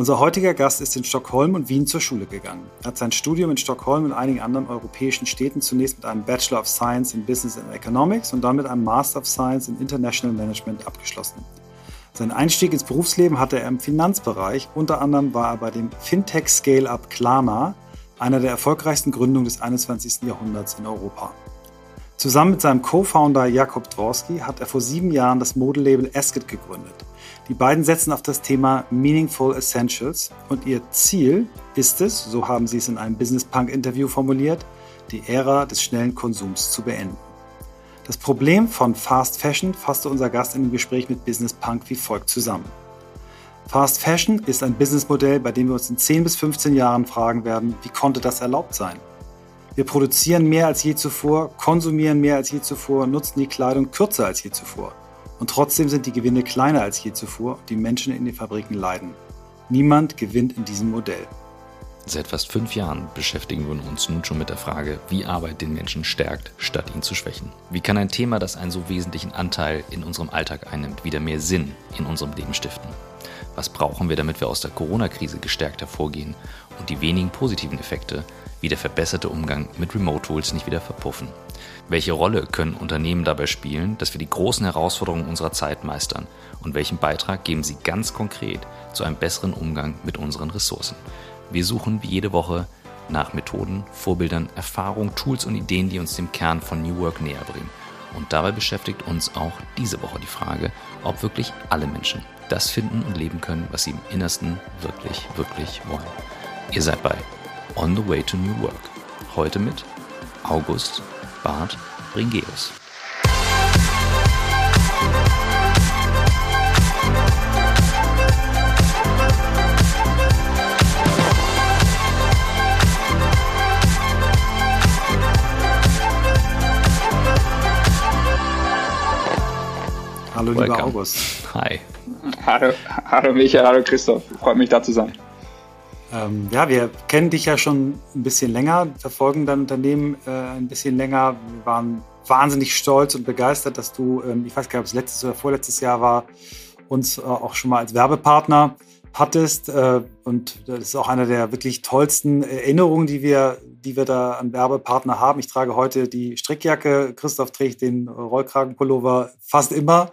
Unser heutiger Gast ist in Stockholm und Wien zur Schule gegangen. Er hat sein Studium in Stockholm und einigen anderen europäischen Städten zunächst mit einem Bachelor of Science in Business and Economics und dann mit einem Master of Science in International Management abgeschlossen. Seinen Einstieg ins Berufsleben hatte er im Finanzbereich. Unter anderem war er bei dem Fintech Scale-Up Klarna, einer der erfolgreichsten Gründungen des 21. Jahrhunderts in Europa. Zusammen mit seinem Co-Founder Jakob Dworsky hat er vor sieben Jahren das Modelabel Asket gegründet. Die beiden setzen auf das Thema Meaningful Essentials und ihr Ziel ist es, so haben sie es in einem Business Punk Interview formuliert, die Ära des schnellen Konsums zu beenden. Das Problem von Fast Fashion fasste unser Gast in dem Gespräch mit Business Punk wie folgt zusammen. Fast Fashion ist ein Businessmodell, bei dem wir uns in 10 bis 15 Jahren fragen werden, wie konnte das erlaubt sein? Wir produzieren mehr als je zuvor, konsumieren mehr als je zuvor, nutzen die Kleidung kürzer als je zuvor. Und trotzdem sind die Gewinne kleiner als je zuvor und die Menschen in den Fabriken leiden. Niemand gewinnt in diesem Modell. Seit fast fünf Jahren beschäftigen wir uns nun schon mit der Frage, wie Arbeit den Menschen stärkt, statt ihn zu schwächen. Wie kann ein Thema, das einen so wesentlichen Anteil in unserem Alltag einnimmt, wieder mehr Sinn in unserem Leben stiften? Was brauchen wir, damit wir aus der Corona-Krise gestärkt hervorgehen und die wenigen positiven Effekte, wie der verbesserte Umgang mit Remote-Tools, nicht wieder verpuffen? Welche Rolle können Unternehmen dabei spielen, dass wir die großen Herausforderungen unserer Zeit meistern? Und welchen Beitrag geben sie ganz konkret zu einem besseren Umgang mit unseren Ressourcen? Wir suchen wie jede Woche nach Methoden, Vorbildern, Erfahrungen, Tools und Ideen, die uns dem Kern von New Work näher bringen. Und dabei beschäftigt uns auch diese Woche die Frage, ob wirklich alle Menschen das finden und leben können, was sie im Innersten wirklich, wirklich wollen. Ihr seid bei On the Way to New Work. Heute mit August Bart Bringeus. Hallo, Welcome. lieber August. Hi. Hallo, hallo Michael, hallo Christoph. Freut mich da zu sein. Ähm, ja, wir kennen dich ja schon ein bisschen länger, verfolgen dein Unternehmen äh, ein bisschen länger. Wir waren wahnsinnig stolz und begeistert, dass du, ähm, ich weiß gar nicht, ob es letztes oder vorletztes Jahr war, uns äh, auch schon mal als Werbepartner hattest. Äh, und das ist auch eine der wirklich tollsten Erinnerungen, die wir, die wir da an Werbepartner haben. Ich trage heute die Strickjacke, Christoph trägt den Rollkragenpullover fast immer.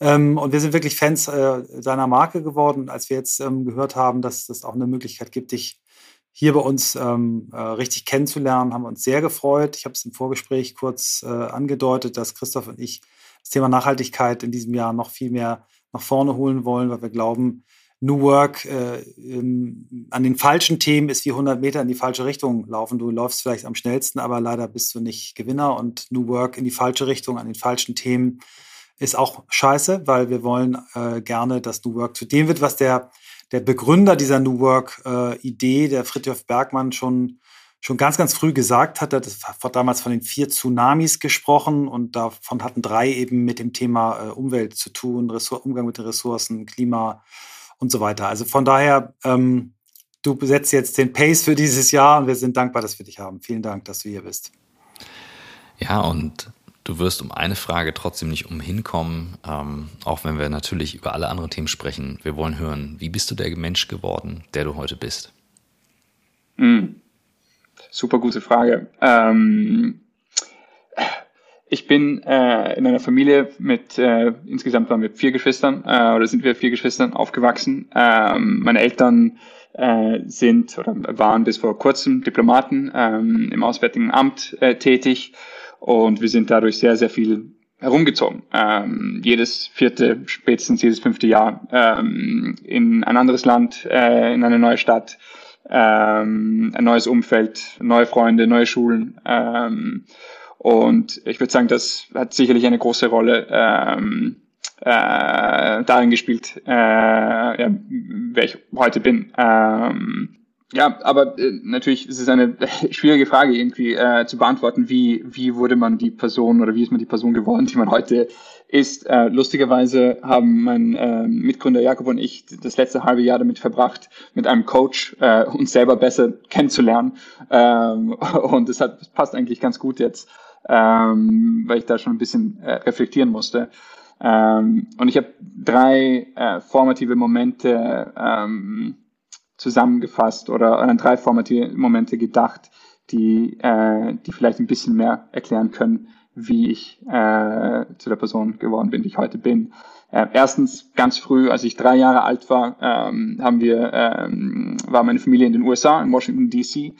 Ähm, und wir sind wirklich Fans äh, deiner Marke geworden. Als wir jetzt ähm, gehört haben, dass es auch eine Möglichkeit gibt, dich hier bei uns ähm, äh, richtig kennenzulernen, haben wir uns sehr gefreut. Ich habe es im Vorgespräch kurz äh, angedeutet, dass Christoph und ich das Thema Nachhaltigkeit in diesem Jahr noch viel mehr nach vorne holen wollen, weil wir glauben, New Work äh, im, an den falschen Themen ist wie 100 Meter in die falsche Richtung laufen. Du läufst vielleicht am schnellsten, aber leider bist du nicht Gewinner. Und New Work in die falsche Richtung, an den falschen Themen ist auch scheiße, weil wir wollen äh, gerne, dass New Work zu dem wird, was der, der Begründer dieser New Work-Idee, äh, der Fritjof Bergmann, schon, schon ganz, ganz früh gesagt hat. Das hat damals von den vier Tsunamis gesprochen und davon hatten drei eben mit dem Thema äh, Umwelt zu tun, Ressur Umgang mit den Ressourcen, Klima und so weiter. Also von daher, ähm, du setzt jetzt den Pace für dieses Jahr und wir sind dankbar, dass wir dich haben. Vielen Dank, dass du hier bist. Ja, und Du wirst um eine Frage trotzdem nicht umhinkommen, ähm, auch wenn wir natürlich über alle anderen Themen sprechen. Wir wollen hören, wie bist du der Mensch geworden, der du heute bist? Mm. Super gute Frage. Ähm, ich bin äh, in einer Familie mit, äh, insgesamt waren wir vier Geschwistern, äh, oder sind wir vier Geschwistern aufgewachsen. Ähm, meine Eltern äh, sind oder waren bis vor kurzem Diplomaten ähm, im Auswärtigen Amt äh, tätig und wir sind dadurch sehr, sehr viel herumgezogen. Ähm, jedes vierte, spätestens jedes fünfte Jahr ähm, in ein anderes Land, äh, in eine neue Stadt, ähm, ein neues Umfeld, neue Freunde, neue Schulen. Ähm, und ich würde sagen, das hat sicherlich eine große Rolle ähm, äh, darin gespielt, äh, ja, wer ich heute bin. Ähm, ja, aber äh, natürlich ist es eine schwierige Frage irgendwie äh, zu beantworten, wie, wie wurde man die Person oder wie ist man die Person geworden, die man heute ist. Äh, lustigerweise haben mein äh, Mitgründer Jakob und ich das letzte halbe Jahr damit verbracht, mit einem Coach äh, uns selber besser kennenzulernen. Ähm, und das hat, das passt eigentlich ganz gut jetzt, ähm, weil ich da schon ein bisschen äh, reflektieren musste. Ähm, und ich habe drei äh, formative Momente ähm, zusammengefasst oder an drei formative Momente gedacht, die, äh, die vielleicht ein bisschen mehr erklären können, wie ich äh, zu der Person geworden bin, die ich heute bin. Äh, erstens, ganz früh, als ich drei Jahre alt war, ähm, haben wir, ähm, war meine Familie in den USA, in Washington DC.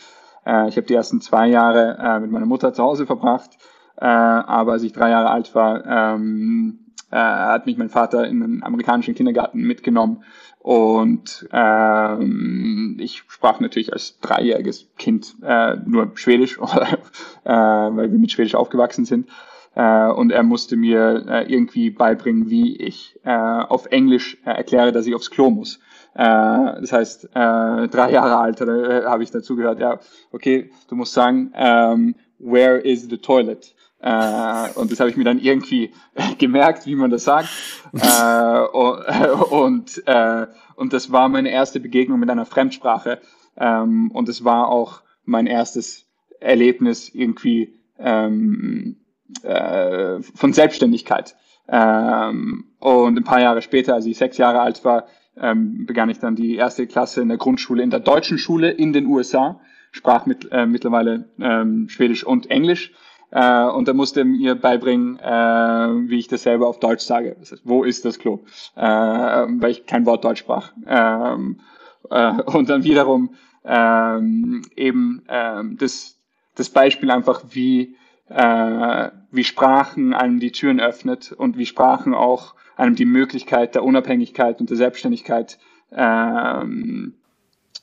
Äh, ich habe die ersten zwei Jahre äh, mit meiner Mutter zu Hause verbracht, äh, aber als ich drei Jahre alt war, ähm, äh, hat mich mein Vater in einen amerikanischen Kindergarten mitgenommen und ähm, ich sprach natürlich als dreijähriges Kind äh, nur Schwedisch, äh, weil wir mit Schwedisch aufgewachsen sind. Äh, und er musste mir äh, irgendwie beibringen, wie ich äh, auf Englisch äh, erkläre, dass ich aufs Klo muss. Äh, das heißt, äh, drei Jahre alt äh, habe ich dazu gehört, ja, okay, du musst sagen, ähm, where is the toilet? Äh, und das habe ich mir dann irgendwie gemerkt, wie man das sagt. äh, und, äh, und das war meine erste Begegnung mit einer Fremdsprache. Ähm, und es war auch mein erstes Erlebnis irgendwie ähm, äh, von Selbstständigkeit. Ähm, und ein paar Jahre später, als ich sechs Jahre alt war, ähm, begann ich dann die erste Klasse in der Grundschule in der deutschen Schule in den USA, sprach mit, äh, mittlerweile ähm, Schwedisch und Englisch äh, und er musste mir beibringen, äh, wie ich das selber auf Deutsch sage. Das heißt, wo ist das Klo? Äh, weil ich kein Wort Deutsch sprach. Ähm, äh, und dann wiederum ähm, eben ähm, das, das Beispiel einfach, wie, äh, wie Sprachen einem die Türen öffnet und wie Sprachen auch einem die Möglichkeit der Unabhängigkeit und der Selbstständigkeit ähm,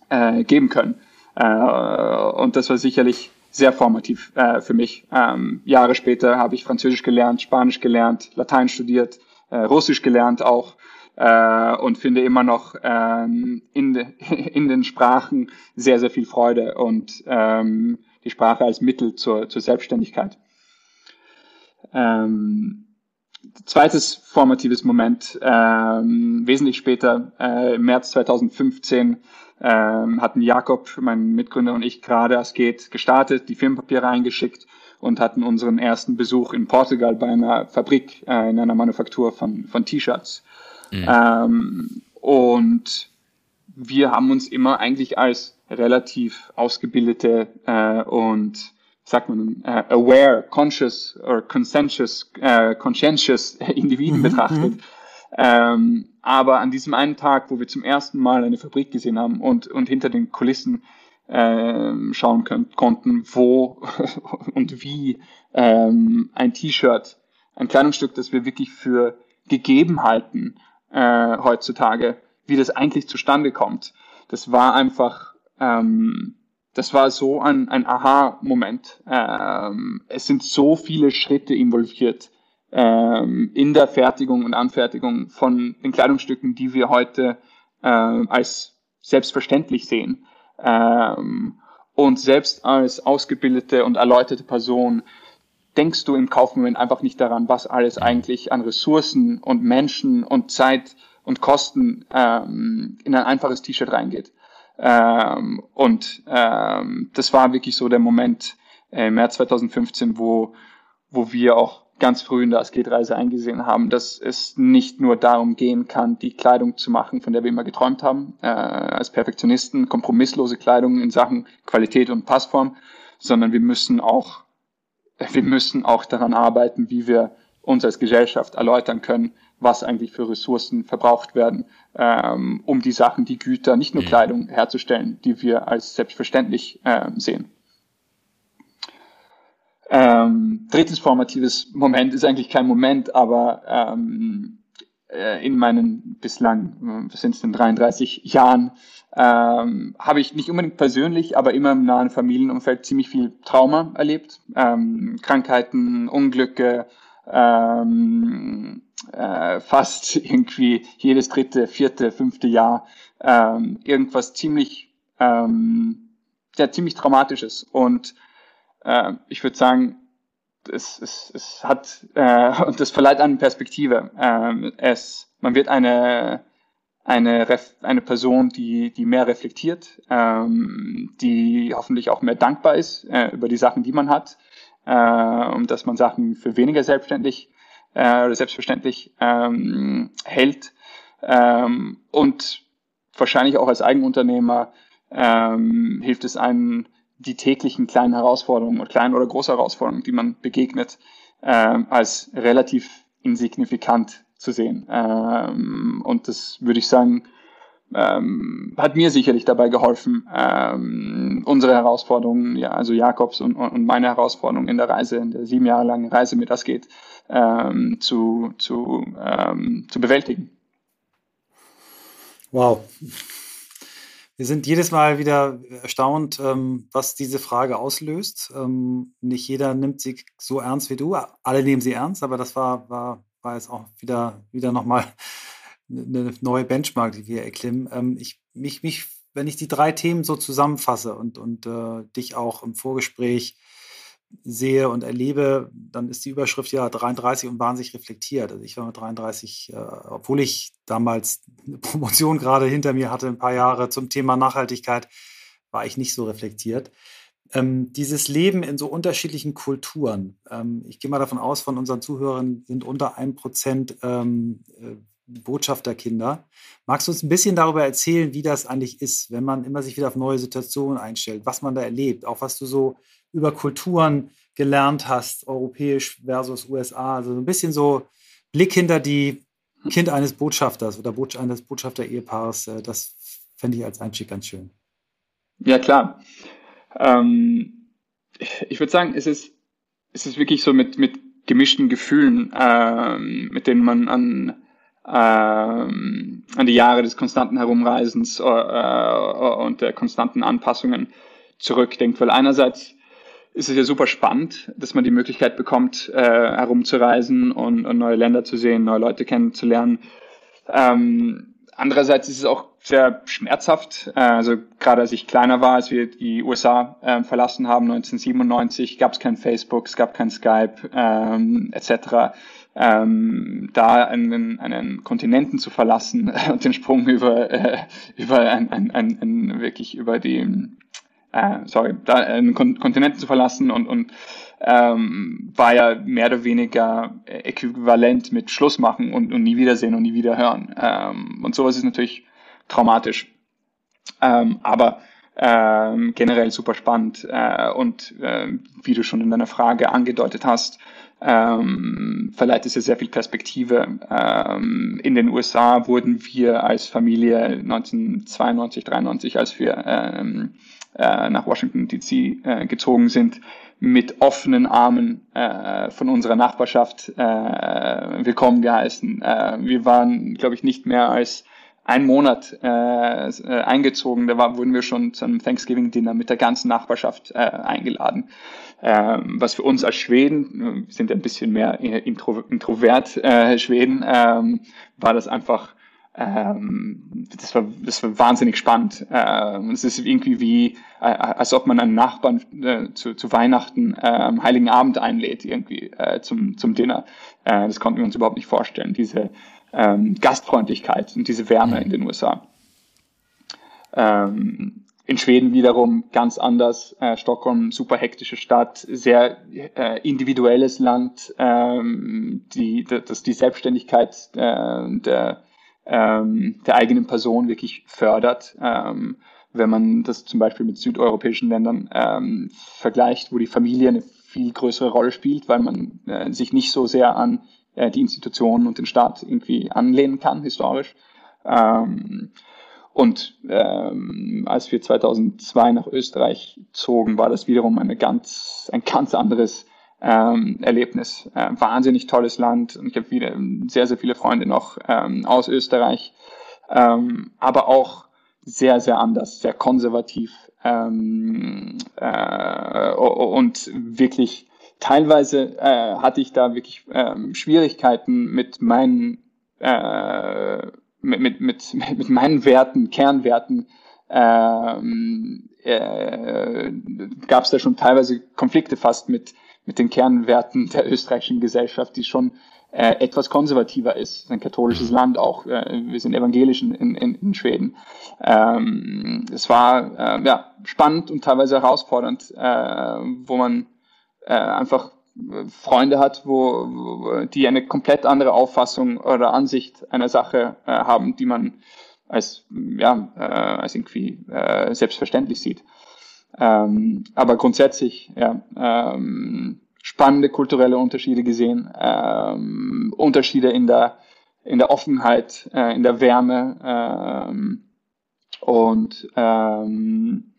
äh, geben können. Und das war sicherlich sehr formativ äh, für mich. Ähm, Jahre später habe ich Französisch gelernt, Spanisch gelernt, Latein studiert, äh, Russisch gelernt auch äh, und finde immer noch ähm, in, de, in den Sprachen sehr, sehr viel Freude und ähm, die Sprache als Mittel zur, zur Selbstständigkeit. Ähm, zweites formatives Moment, ähm, wesentlich später, äh, im März 2015, ähm, hatten Jakob, mein Mitgründer und ich gerade Asket gestartet, die Firmenpapiere eingeschickt und hatten unseren ersten Besuch in Portugal bei einer Fabrik, äh, in einer Manufaktur von, von T-Shirts. Mhm. Ähm, und wir haben uns immer eigentlich als relativ ausgebildete äh, und sagt man, uh, aware, conscious or conscientious, uh, conscientious Individuen mhm, betrachtet. Mhm. Ähm, aber an diesem einen Tag, wo wir zum ersten Mal eine Fabrik gesehen haben und, und hinter den Kulissen äh, schauen können, konnten, wo und wie ähm, ein T-Shirt, ein Kleidungsstück, das wir wirklich für gegeben halten äh, heutzutage, wie das eigentlich zustande kommt. Das war einfach, ähm, das war so ein, ein Aha-Moment. Ähm, es sind so viele Schritte involviert ähm, in der Fertigung und Anfertigung von den Kleidungsstücken, die wir heute äh, als selbstverständlich sehen. Ähm, und selbst als ausgebildete und erläuterte Person denkst du im Kaufmoment einfach nicht daran, was alles eigentlich an Ressourcen und Menschen und Zeit und Kosten ähm, in ein einfaches T-Shirt reingeht. Ähm, und ähm, das war wirklich so der Moment im März 2015, wo, wo wir auch ganz früh in der Asketreise eingesehen haben, dass es nicht nur darum gehen kann, die Kleidung zu machen, von der wir immer geträumt haben, äh, als Perfektionisten, kompromisslose Kleidung in Sachen Qualität und Passform, sondern wir müssen auch, wir müssen auch daran arbeiten, wie wir uns als Gesellschaft erläutern können, was eigentlich für Ressourcen verbraucht werden, ähm, um die Sachen, die Güter, nicht nur mhm. Kleidung herzustellen, die wir als selbstverständlich äh, sehen. Ähm, drittes formatives Moment ist eigentlich kein Moment, aber ähm, äh, in meinen bislang, äh, was sind es denn, 33 Jahren, ähm, habe ich nicht unbedingt persönlich, aber immer im nahen Familienumfeld ziemlich viel Trauma erlebt. Ähm, Krankheiten, Unglücke, ähm, äh, fast irgendwie jedes dritte, vierte, fünfte Jahr ähm, irgendwas ziemlich, ähm, ja, ziemlich Traumatisches. Und äh, ich würde sagen, es, es, es hat, äh, und das verleiht eine Perspektive. Ähm, es, man wird eine, eine, eine Person, die, die mehr reflektiert, ähm, die hoffentlich auch mehr dankbar ist äh, über die Sachen, die man hat, äh, und dass man Sachen für weniger selbstständig äh, oder selbstverständlich ähm, hält. Ähm, und wahrscheinlich auch als Eigenunternehmer ähm, hilft es einem, die täglichen kleinen Herausforderungen oder kleinen oder großen Herausforderungen, die man begegnet, ähm, als relativ insignifikant zu sehen. Ähm, und das würde ich sagen, ähm, hat mir sicherlich dabei geholfen, ähm, unsere Herausforderungen, ja, also Jakobs und, und meine Herausforderungen in der Reise, in der sieben Jahre langen Reise, mit das geht, ähm, zu, zu, ähm, zu bewältigen. Wow. Wir sind jedes Mal wieder erstaunt, ähm, was diese Frage auslöst. Ähm, nicht jeder nimmt sie so ernst wie du. Alle nehmen sie ernst, aber das war, war, war jetzt auch wieder, wieder nochmal eine neue Benchmark, die wir erklimmen. Ähm, ich, mich, mich, wenn ich die drei Themen so zusammenfasse und, und äh, dich auch im Vorgespräch sehe und erlebe, dann ist die Überschrift ja 33 und wahnsinnig reflektiert. Also ich war mit 33, äh, obwohl ich damals eine Promotion gerade hinter mir hatte, ein paar Jahre zum Thema Nachhaltigkeit, war ich nicht so reflektiert. Ähm, dieses Leben in so unterschiedlichen Kulturen, ähm, ich gehe mal davon aus, von unseren Zuhörern sind unter einem Prozent ähm, äh, Botschafterkinder. Magst du uns ein bisschen darüber erzählen, wie das eigentlich ist, wenn man immer sich wieder auf neue Situationen einstellt, was man da erlebt, auch was du so über Kulturen gelernt hast, europäisch versus USA, also ein bisschen so Blick hinter die Kind eines Botschafters oder eines Botschafter-Ehepaares, äh, das fände ich als Einstieg ganz schön. Ja, klar. Ähm, ich würde sagen, es ist, es ist wirklich so mit, mit gemischten Gefühlen, ähm, mit denen man an, ähm, an die Jahre des konstanten Herumreisens äh, äh, und der konstanten Anpassungen zurückdenkt. Weil einerseits ist es ja super spannend, dass man die Möglichkeit bekommt, äh, herumzureisen und, und neue Länder zu sehen, neue Leute kennenzulernen. Ähm, andererseits ist es auch sehr schmerzhaft. Äh, also gerade als ich kleiner war, als wir die USA äh, verlassen haben, 1997, gab es kein Facebook, es gab kein Skype ähm, etc. Ähm, da einen, einen Kontinenten zu verlassen und den Sprung über, äh, über ein, ein, ein, ein wirklich über die äh, sorry, da einen Kon Kontinent zu verlassen und, und ähm, war ja mehr oder weniger äquivalent mit Schluss machen und, und nie wiedersehen und nie wieder hören. Ähm, und sowas ist natürlich traumatisch. Ähm, aber ähm, generell super spannend äh, und äh, wie du schon in deiner Frage angedeutet hast, ähm, verleiht es ja sehr viel Perspektive. Ähm, in den USA wurden wir als Familie 1992, 93, als wir ähm, äh, nach Washington DC äh, gezogen sind, mit offenen Armen äh, von unserer Nachbarschaft äh, willkommen geheißen. Äh, wir waren, glaube ich, nicht mehr als ein Monat äh, äh, eingezogen. Da war, wurden wir schon zu einem Thanksgiving-Dinner mit der ganzen Nachbarschaft äh, eingeladen. Ähm, was für uns als Schweden, wir sind ein bisschen mehr intro, introvert äh, Schweden, ähm, war das einfach ähm, das, war, das war wahnsinnig spannend. Ähm, es ist irgendwie wie, äh, als ob man einen Nachbarn äh, zu, zu Weihnachten äh, am Heiligen Abend einlädt, irgendwie äh, zum, zum Dinner. Äh, das konnten wir uns überhaupt nicht vorstellen, diese ähm, Gastfreundlichkeit und diese Wärme in den USA. Ähm, in Schweden wiederum ganz anders. Äh, Stockholm, super hektische Stadt, sehr äh, individuelles Land, ähm, die, das die Selbstständigkeit äh, der ähm, der eigenen Person wirklich fördert. Ähm, wenn man das zum Beispiel mit südeuropäischen Ländern ähm, vergleicht, wo die Familie eine viel größere Rolle spielt, weil man äh, sich nicht so sehr an äh, die Institutionen und den Staat irgendwie anlehnen kann, historisch. Ähm, und ähm, als wir 2002 nach Österreich zogen, war das wiederum eine ganz, ein ganz anderes ähm, Erlebnis. Äh, wahnsinnig tolles Land. Und ich habe wieder sehr, sehr viele Freunde noch ähm, aus Österreich, ähm, aber auch sehr, sehr anders, sehr konservativ ähm, äh, und wirklich teilweise äh, hatte ich da wirklich ähm, Schwierigkeiten mit meinen äh, mit, mit, mit, mit meinen Werten, Kernwerten. Ähm, äh, gab es da schon teilweise Konflikte fast mit mit den Kernwerten der österreichischen Gesellschaft, die schon äh, etwas konservativer ist. Ein katholisches mhm. Land auch. Äh, wir sind evangelisch in, in, in Schweden. Ähm, es war äh, ja, spannend und teilweise herausfordernd, äh, wo man äh, einfach Freunde hat, wo, wo, die eine komplett andere Auffassung oder Ansicht einer Sache äh, haben, die man als, ja, als irgendwie selbstverständlich sieht. Ähm, aber grundsätzlich, ja, ähm, spannende kulturelle Unterschiede gesehen, ähm, Unterschiede in der, in der Offenheit, äh, in der Wärme ähm, und ähm,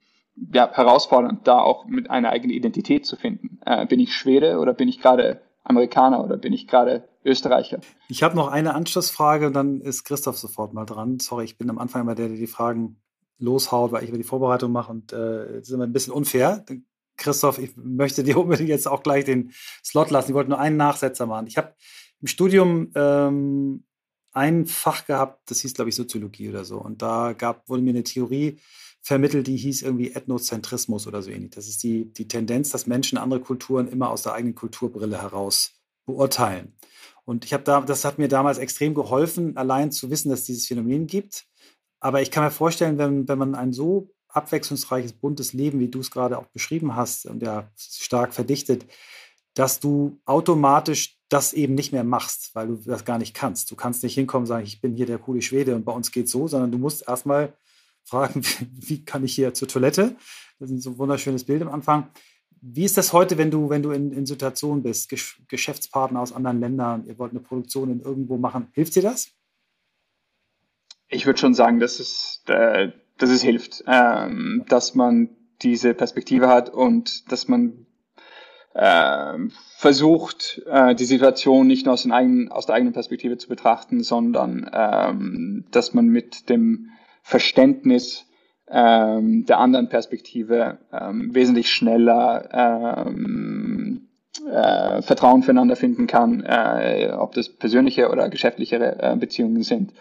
ja, herausfordernd, da auch mit einer eigenen Identität zu finden. Äh, bin ich Schwede oder bin ich gerade Amerikaner oder bin ich gerade Österreicher? Ich habe noch eine Anschlussfrage und dann ist Christoph sofort mal dran. Sorry, ich bin am Anfang immer der, der die Fragen loshaut, weil ich über die Vorbereitung mache und äh, das ist immer ein bisschen unfair. Christoph, ich möchte dir unbedingt jetzt auch gleich den Slot lassen. Ich wollte nur einen Nachsetzer machen. Ich habe im Studium ähm, ein Fach gehabt, das hieß, glaube ich, Soziologie oder so. Und da gab, wurde mir eine Theorie vermittelt, die hieß irgendwie Ethnozentrismus oder so ähnlich. Das ist die, die Tendenz, dass Menschen andere Kulturen immer aus der eigenen Kulturbrille heraus beurteilen. Und ich habe da, das hat mir damals extrem geholfen, allein zu wissen, dass es dieses Phänomen gibt. Aber ich kann mir vorstellen, wenn, wenn man ein so abwechslungsreiches, buntes Leben, wie du es gerade auch beschrieben hast und ja stark verdichtet, dass du automatisch das eben nicht mehr machst, weil du das gar nicht kannst. Du kannst nicht hinkommen und sagen, ich bin hier der coole Schwede und bei uns geht's so, sondern du musst erstmal fragen, wie kann ich hier zur Toilette? Das ist so ein wunderschönes Bild am Anfang. Wie ist das heute, wenn du, wenn du in, in Situationen bist, Geschäftspartner aus anderen Ländern, ihr wollt eine Produktion in irgendwo machen, hilft dir das? Ich würde schon sagen, dass es, äh, dass es hilft, ähm, dass man diese Perspektive hat und dass man äh, versucht, äh, die Situation nicht nur aus, eigenen, aus der eigenen Perspektive zu betrachten, sondern ähm, dass man mit dem Verständnis ähm, der anderen Perspektive ähm, wesentlich schneller ähm, äh, Vertrauen füreinander finden kann, äh, ob das persönliche oder geschäftliche äh, Beziehungen sind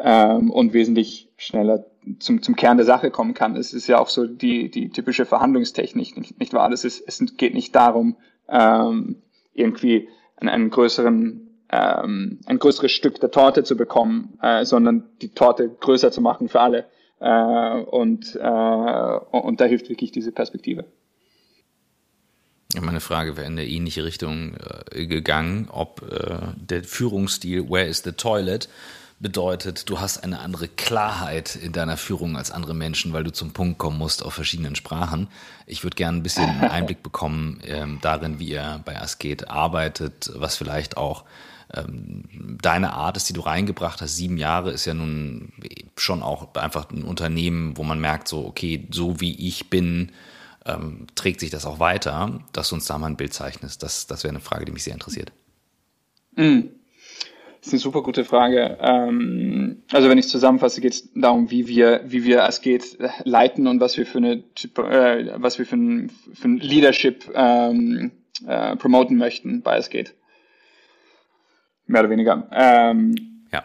ähm, und wesentlich schneller zum, zum Kern der Sache kommen kann. Es ist ja auch so die, die typische Verhandlungstechnik, nicht, nicht wahr? Das ist, es geht nicht darum, ähm, irgendwie einen, einen größeren ähm, ein größeres Stück der Torte zu bekommen, äh, sondern die Torte größer zu machen für alle. Äh, und, äh, und da hilft wirklich diese Perspektive. Meine Frage wäre in eine ähnliche Richtung äh, gegangen, ob äh, der Führungsstil Where is the Toilet bedeutet, du hast eine andere Klarheit in deiner Führung als andere Menschen, weil du zum Punkt kommen musst auf verschiedenen Sprachen. Ich würde gerne ein bisschen Einblick bekommen ähm, darin, wie ihr bei Asket arbeitet, was vielleicht auch ähm, deine Art ist, die du reingebracht hast. Sieben Jahre ist ja nun schon auch einfach ein Unternehmen, wo man merkt, so, okay, so wie ich bin, ähm, trägt sich das auch weiter, dass du uns da mal ein Bild zeichnest. Das, das wäre eine Frage, die mich sehr interessiert. Mhm. Das ist eine super gute Frage. Ähm, also wenn ich zusammenfasse, geht es darum, wie wir, wie wir es geht leiten und was wir für eine, äh, was wir für ein, für ein Leadership ähm, äh, promoten möchten bei es geht. Mehr oder weniger. Ähm, ja.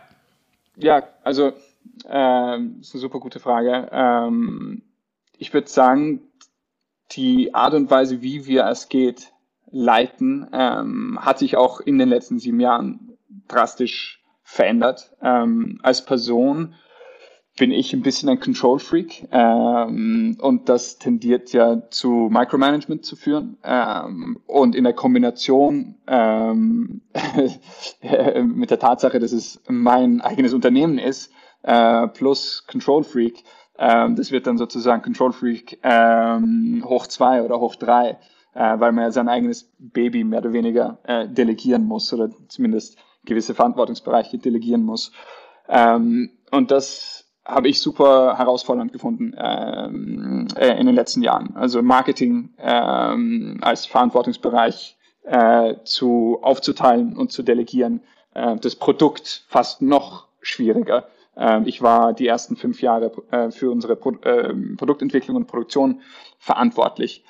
Ja, also äh, ist eine super gute Frage. Ähm, ich würde sagen, die Art und Weise, wie wir es geht leiten, ähm, hat sich auch in den letzten sieben Jahren drastisch verändert. Ähm, als Person bin ich ein bisschen ein Control Freak ähm, und das tendiert ja zu Micromanagement zu führen ähm, und in der Kombination ähm, mit der Tatsache, dass es mein eigenes Unternehmen ist äh, plus Control Freak, ähm, das wird dann sozusagen Control Freak ähm, hoch zwei oder hoch drei, äh, weil man ja sein eigenes Baby mehr oder weniger äh, delegieren muss oder zumindest gewisse Verantwortungsbereiche delegieren muss. Ähm, und das habe ich super herausfordernd gefunden ähm, äh, in den letzten Jahren. Also Marketing ähm, als Verantwortungsbereich äh, zu aufzuteilen und zu delegieren. Äh, das Produkt fast noch schwieriger. Äh, ich war die ersten fünf Jahre äh, für unsere Pro äh, Produktentwicklung und Produktion verantwortlich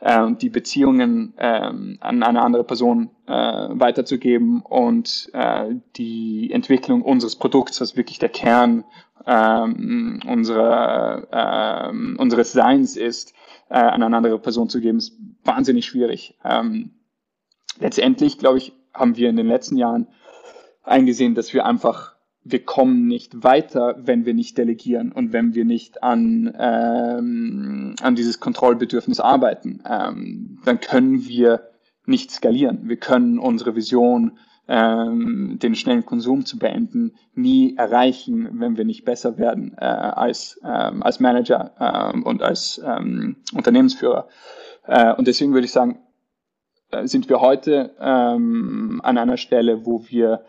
äh, die Beziehungen ähm, an eine andere Person äh, weiterzugeben und äh, die Entwicklung unseres Produkts, was wirklich der Kern ähm, unserer, ähm, unseres Seins ist, äh, an eine andere Person zu geben, ist wahnsinnig schwierig. Ähm, letztendlich, glaube ich, haben wir in den letzten Jahren eingesehen, dass wir einfach wir kommen nicht weiter, wenn wir nicht delegieren und wenn wir nicht an, ähm, an dieses Kontrollbedürfnis arbeiten. Ähm, dann können wir nicht skalieren. Wir können unsere Vision ähm, den schnellen Konsum zu beenden, nie erreichen, wenn wir nicht besser werden äh, als, ähm, als Manager ähm, und als ähm, Unternehmensführer. Äh, und deswegen würde ich sagen, äh, sind wir heute ähm, an einer Stelle, wo wir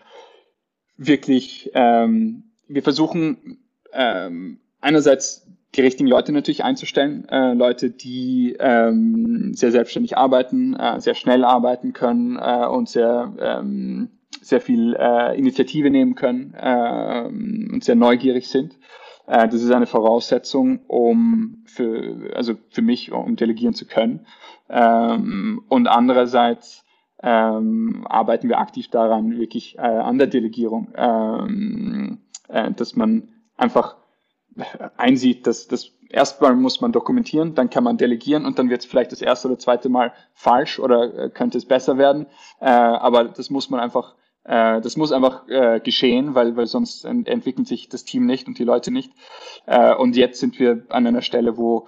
wirklich, ähm, wir versuchen ähm, einerseits die richtigen Leute natürlich einzustellen, äh, Leute, die ähm, sehr selbstständig arbeiten, äh, sehr schnell arbeiten können äh, und sehr ähm, sehr viel äh, Initiative nehmen können äh, und sehr neugierig sind. Äh, das ist eine Voraussetzung, um für also für mich, um delegieren zu können. Ähm, und andererseits ähm, arbeiten wir aktiv daran, wirklich äh, an der Delegierung, ähm, äh, dass man einfach einsieht, dass das erstmal muss man dokumentieren, dann kann man delegieren und dann wird es vielleicht das erste oder zweite Mal falsch oder äh, könnte es besser werden. Äh, aber das muss man einfach, äh, das muss einfach äh, geschehen, weil, weil sonst ent entwickelt sich das Team nicht und die Leute nicht. Äh, und jetzt sind wir an einer Stelle, wo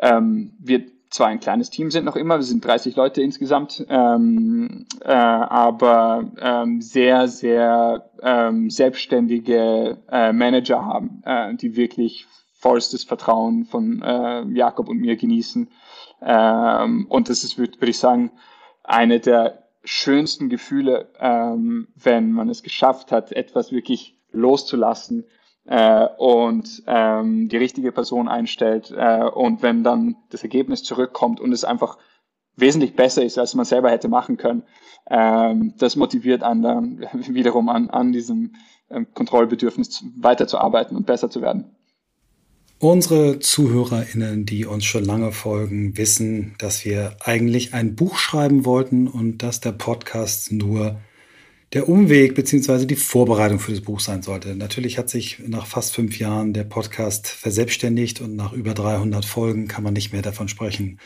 ähm, wir zwar ein kleines Team sind noch immer, wir sind 30 Leute insgesamt, ähm, äh, aber ähm, sehr, sehr ähm, selbstständige äh, Manager haben, äh, die wirklich vollstes Vertrauen von äh, Jakob und mir genießen. Ähm, und das ist, würde würd ich sagen, eine der schönsten Gefühle, ähm, wenn man es geschafft hat, etwas wirklich loszulassen äh, und ähm, die richtige Person einstellt äh, und wenn dann das Ergebnis zurückkommt und es einfach wesentlich besser ist, als man selber hätte machen können, ähm, das motiviert einen dann wiederum an, an diesem ähm, Kontrollbedürfnis weiterzuarbeiten und besser zu werden. Unsere ZuhörerInnen, die uns schon lange folgen, wissen, dass wir eigentlich ein Buch schreiben wollten und dass der Podcast nur der Umweg beziehungsweise die Vorbereitung für das Buch sein sollte. Natürlich hat sich nach fast fünf Jahren der Podcast verselbstständigt und nach über 300 Folgen kann man nicht mehr davon sprechen,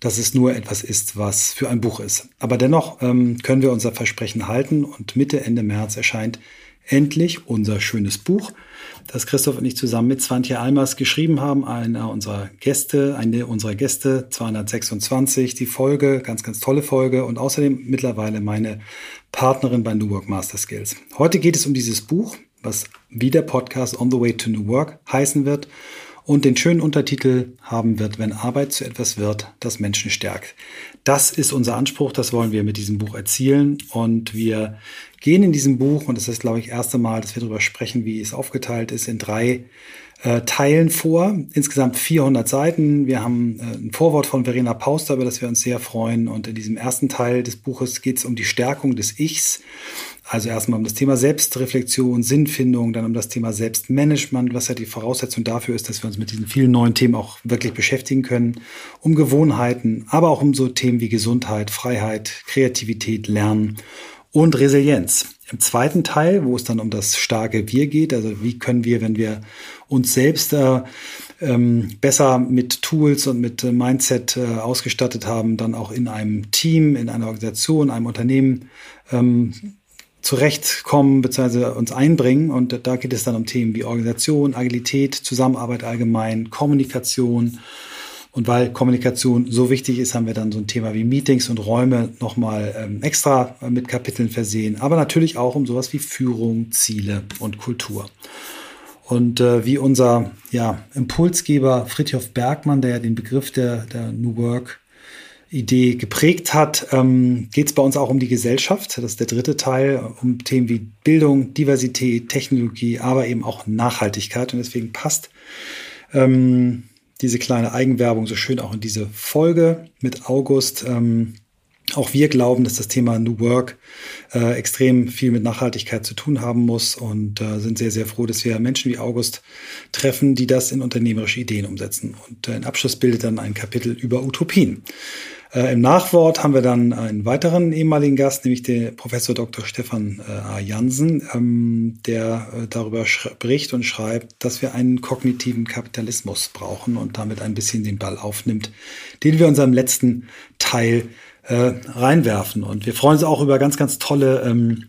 dass es nur etwas ist, was für ein Buch ist. Aber dennoch ähm, können wir unser Versprechen halten und Mitte, Ende März erscheint endlich unser schönes Buch – das Christoph und ich zusammen mit Svantje Almers geschrieben haben, einer unserer Gäste, eine unserer Gäste, 226, die Folge, ganz, ganz tolle Folge und außerdem mittlerweile meine Partnerin bei New Work Master Skills. Heute geht es um dieses Buch, was wie der Podcast On the Way to New Work heißen wird und den schönen Untertitel haben wird, wenn Arbeit zu etwas wird, das Menschen stärkt. Das ist unser Anspruch, das wollen wir mit diesem Buch erzielen und wir gehen in diesem Buch, und das ist, glaube ich, das erste Mal, dass wir darüber sprechen, wie es aufgeteilt ist, in drei äh, Teilen vor. Insgesamt 400 Seiten. Wir haben äh, ein Vorwort von Verena Pauster, über das wir uns sehr freuen. Und in diesem ersten Teil des Buches geht es um die Stärkung des Ichs. Also erstmal um das Thema Selbstreflexion, Sinnfindung, dann um das Thema Selbstmanagement, was ja die Voraussetzung dafür ist, dass wir uns mit diesen vielen neuen Themen auch wirklich beschäftigen können, um Gewohnheiten, aber auch um so Themen wie Gesundheit, Freiheit, Kreativität, Lernen und Resilienz. Im zweiten Teil, wo es dann um das starke Wir geht, also wie können wir, wenn wir uns selbst äh, ähm, besser mit Tools und mit äh, Mindset äh, ausgestattet haben, dann auch in einem Team, in einer Organisation, einem Unternehmen ähm, zurechtkommen bzw. uns einbringen. Und da geht es dann um Themen wie Organisation, Agilität, Zusammenarbeit allgemein, Kommunikation, und weil Kommunikation so wichtig ist, haben wir dann so ein Thema wie Meetings und Räume nochmal ähm, extra mit Kapiteln versehen. Aber natürlich auch um sowas wie Führung, Ziele und Kultur. Und äh, wie unser ja, Impulsgeber Friedhof Bergmann, der ja den Begriff der, der New Work Idee geprägt hat, ähm, geht es bei uns auch um die Gesellschaft. Das ist der dritte Teil, um Themen wie Bildung, Diversität, Technologie, aber eben auch Nachhaltigkeit. Und deswegen passt ähm, diese kleine Eigenwerbung so schön auch in diese Folge mit August. Ähm, auch wir glauben, dass das Thema New Work äh, extrem viel mit Nachhaltigkeit zu tun haben muss und äh, sind sehr, sehr froh, dass wir Menschen wie August treffen, die das in unternehmerische Ideen umsetzen. Und äh, ein Abschluss bildet dann ein Kapitel über Utopien. Äh, Im Nachwort haben wir dann einen weiteren ehemaligen Gast, nämlich den Professor Dr. Stefan äh, A. Jansen, ähm, der äh, darüber spricht und schreibt, dass wir einen kognitiven Kapitalismus brauchen und damit ein bisschen den Ball aufnimmt, den wir unserem letzten Teil äh, reinwerfen. Und wir freuen uns auch über ganz, ganz tolle ähm,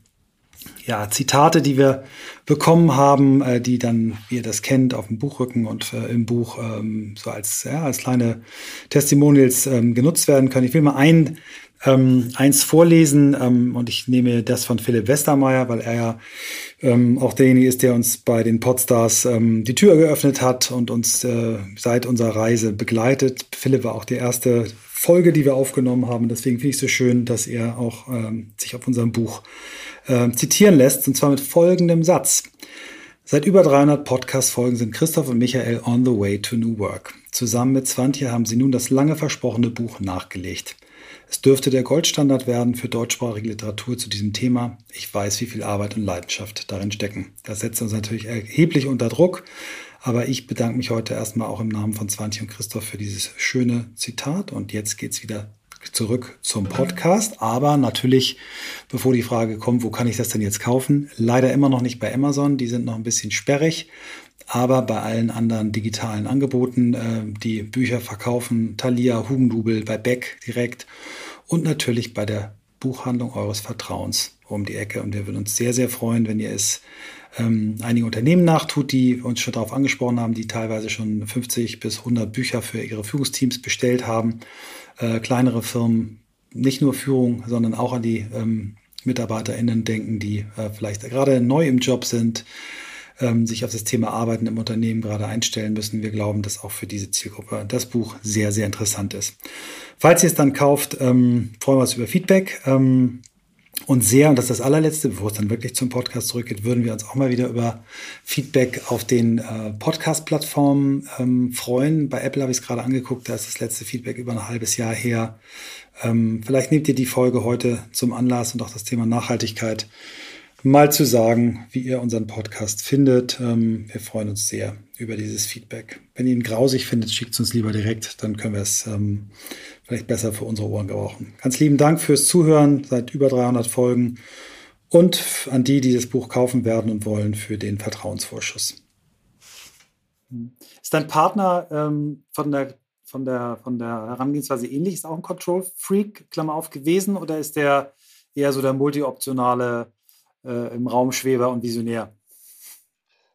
ja, Zitate, die wir bekommen haben, äh, die dann, wie ihr das kennt, auf dem Buchrücken und äh, im Buch ähm, so als, ja, als kleine Testimonials ähm, genutzt werden können. Ich will mal ein, ähm, eins vorlesen ähm, und ich nehme das von Philipp Westermeier, weil er ja ähm, auch derjenige ist, der uns bei den Podstars ähm, die Tür geöffnet hat und uns äh, seit unserer Reise begleitet. Philipp war auch die erste Folge, die wir aufgenommen haben. Deswegen finde ich es so schön, dass er auch ähm, sich auf unserem Buch äh, zitieren lässt, und zwar mit folgendem Satz. Seit über 300 Podcast-Folgen sind Christoph und Michael on the way to New Work. Zusammen mit Swantje haben sie nun das lange versprochene Buch nachgelegt. Es dürfte der Goldstandard werden für deutschsprachige Literatur zu diesem Thema. Ich weiß, wie viel Arbeit und Leidenschaft darin stecken. Das setzt uns natürlich erheblich unter Druck, aber ich bedanke mich heute erstmal auch im Namen von Swantje und Christoph für dieses schöne Zitat und jetzt geht's wieder zurück zum Podcast. Aber natürlich, bevor die Frage kommt, wo kann ich das denn jetzt kaufen? Leider immer noch nicht bei Amazon. Die sind noch ein bisschen sperrig. Aber bei allen anderen digitalen Angeboten, äh, die Bücher verkaufen, Thalia, Hugendubel, bei Beck direkt und natürlich bei der Buchhandlung eures Vertrauens um die Ecke. Und wir würden uns sehr, sehr freuen, wenn ihr es ähm, einige Unternehmen nachtut, die uns schon darauf angesprochen haben, die teilweise schon 50 bis 100 Bücher für ihre Führungsteams bestellt haben äh, kleinere Firmen nicht nur Führung, sondern auch an die ähm, MitarbeiterInnen denken, die äh, vielleicht gerade neu im Job sind, ähm, sich auf das Thema Arbeiten im Unternehmen gerade einstellen müssen. Wir glauben, dass auch für diese Zielgruppe das Buch sehr, sehr interessant ist. Falls ihr es dann kauft, ähm, freuen wir uns über Feedback. Ähm, und sehr, und das ist das allerletzte, bevor es dann wirklich zum Podcast zurückgeht, würden wir uns auch mal wieder über Feedback auf den äh, Podcast-Plattformen ähm, freuen. Bei Apple habe ich es gerade angeguckt, da ist das letzte Feedback über ein halbes Jahr her. Ähm, vielleicht nehmt ihr die Folge heute zum Anlass und auch das Thema Nachhaltigkeit mal zu sagen, wie ihr unseren Podcast findet. Ähm, wir freuen uns sehr über dieses Feedback. Wenn ihr ihn grausig findet, schickt es uns lieber direkt, dann können wir es ähm, vielleicht besser für unsere Ohren gebrauchen. Ganz lieben Dank fürs Zuhören seit über 300 Folgen und an die, die das Buch kaufen werden und wollen, für den Vertrauensvorschuss. Ist dein Partner ähm, von der von der, von der Herangehensweise ähnlich? Ist auch ein Control-Freak, Klammer auf, gewesen oder ist der eher so der multioptionale äh, im Raum Schweber und Visionär?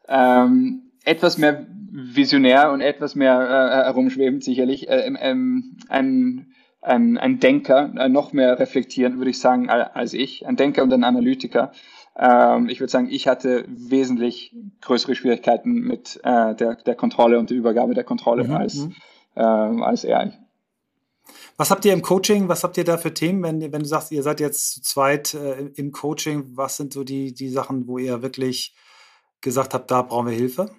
Ähm, etwas mehr visionär und etwas mehr äh, herumschwebend sicherlich. Äh, ähm, ein, ein, ein Denker, äh, noch mehr reflektierend würde ich sagen als ich. Ein Denker und ein Analytiker. Ähm, ich würde sagen, ich hatte wesentlich größere Schwierigkeiten mit äh, der, der Kontrolle und der Übergabe der Kontrolle mhm. als, mhm. ähm, als er. Was habt ihr im Coaching? Was habt ihr da für Themen, wenn, wenn du sagst, ihr seid jetzt zu zweit äh, im Coaching? Was sind so die, die Sachen, wo ihr wirklich gesagt habt, da brauchen wir Hilfe?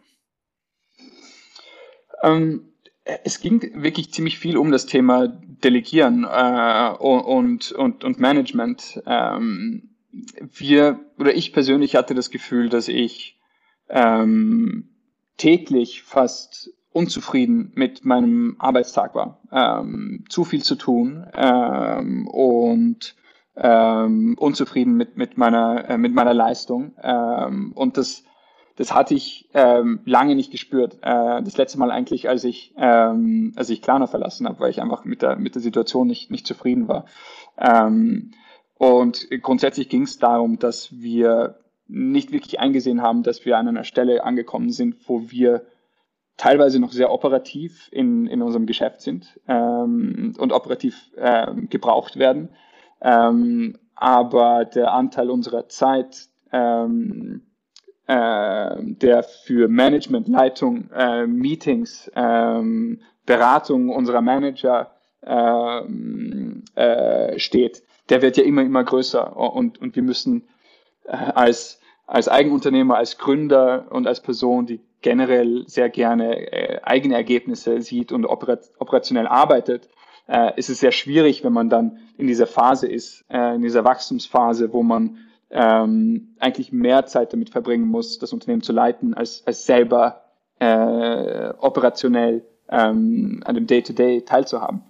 Ähm, es ging wirklich ziemlich viel um das Thema Delegieren äh, und, und, und Management. Ähm, wir oder ich persönlich hatte das Gefühl, dass ich ähm, täglich fast unzufrieden mit meinem Arbeitstag war. Ähm, zu viel zu tun ähm, und ähm, unzufrieden mit, mit, meiner, äh, mit meiner Leistung. Ähm, und das, das hatte ich ähm, lange nicht gespürt. Äh, das letzte Mal eigentlich, als ich, ähm, als ich Klarna verlassen habe, weil ich einfach mit der, mit der Situation nicht, nicht zufrieden war. Ähm, und grundsätzlich ging es darum, dass wir nicht wirklich eingesehen haben, dass wir an einer Stelle angekommen sind, wo wir teilweise noch sehr operativ in, in unserem Geschäft sind ähm, und operativ ähm, gebraucht werden. Ähm, aber der Anteil unserer Zeit, ähm, äh, der für Management, Leitung, äh, Meetings, ähm, Beratung unserer Manager ähm, äh, steht, der wird ja immer, immer größer. Und, und wir müssen äh, als, als Eigenunternehmer, als Gründer und als Person, die generell sehr gerne eigene Ergebnisse sieht und operat operationell arbeitet, ist es sehr schwierig, wenn man dann in dieser Phase ist, in dieser Wachstumsphase, wo man ähm, eigentlich mehr Zeit damit verbringen muss, das Unternehmen zu leiten, als, als selber äh, operationell ähm, an dem Day-to-Day -Day teilzuhaben.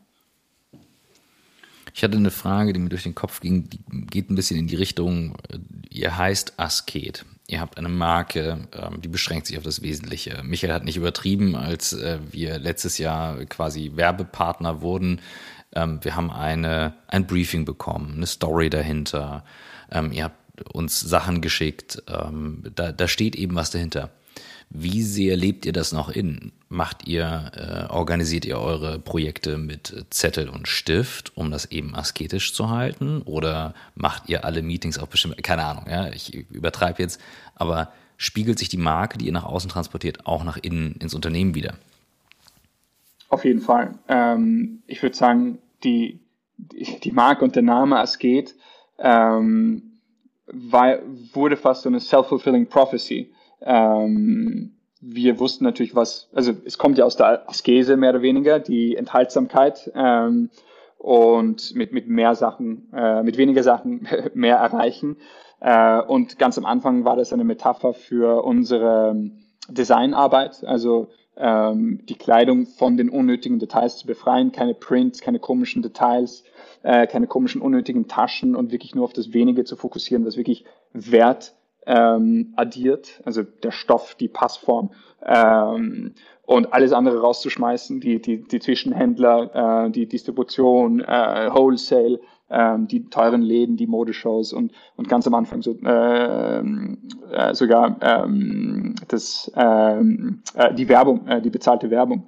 Ich hatte eine Frage, die mir durch den Kopf ging, die geht ein bisschen in die Richtung, äh, ihr heißt Asket. Ihr habt eine Marke, ähm, die beschränkt sich auf das Wesentliche. Michael hat nicht übertrieben, als äh, wir letztes Jahr quasi Werbepartner wurden. Ähm, wir haben eine, ein Briefing bekommen, eine Story dahinter. Ähm, ihr habt uns Sachen geschickt. Ähm, da, da steht eben was dahinter. Wie sehr lebt ihr das noch in? Macht ihr, äh, organisiert ihr eure Projekte mit Zettel und Stift, um das eben asketisch zu halten? Oder macht ihr alle Meetings auf bestimmte, keine Ahnung, ja, ich übertreibe jetzt, aber spiegelt sich die Marke, die ihr nach außen transportiert, auch nach innen ins Unternehmen wieder? Auf jeden Fall. Ähm, ich würde sagen, die, die, Marke und der Name Asket ähm, war, wurde fast so eine self-fulfilling prophecy. Ähm, wir wussten natürlich, was, also es kommt ja aus der Askese mehr oder weniger, die Enthaltsamkeit ähm, und mit, mit mehr Sachen, äh, mit weniger Sachen mehr erreichen. Äh, und ganz am Anfang war das eine Metapher für unsere Designarbeit, also ähm, die Kleidung von den unnötigen Details zu befreien, keine Prints, keine komischen Details, äh, keine komischen unnötigen Taschen und wirklich nur auf das Wenige zu fokussieren, was wirklich Wert ähm, addiert, also der Stoff, die Passform ähm, und alles andere rauszuschmeißen, die, die, die Zwischenhändler, äh, die Distribution, äh, Wholesale, äh, die teuren Läden, die Modeshows und, und ganz am Anfang so, äh, äh, sogar ähm, das, ähm, äh, die Werbung, äh, die bezahlte Werbung.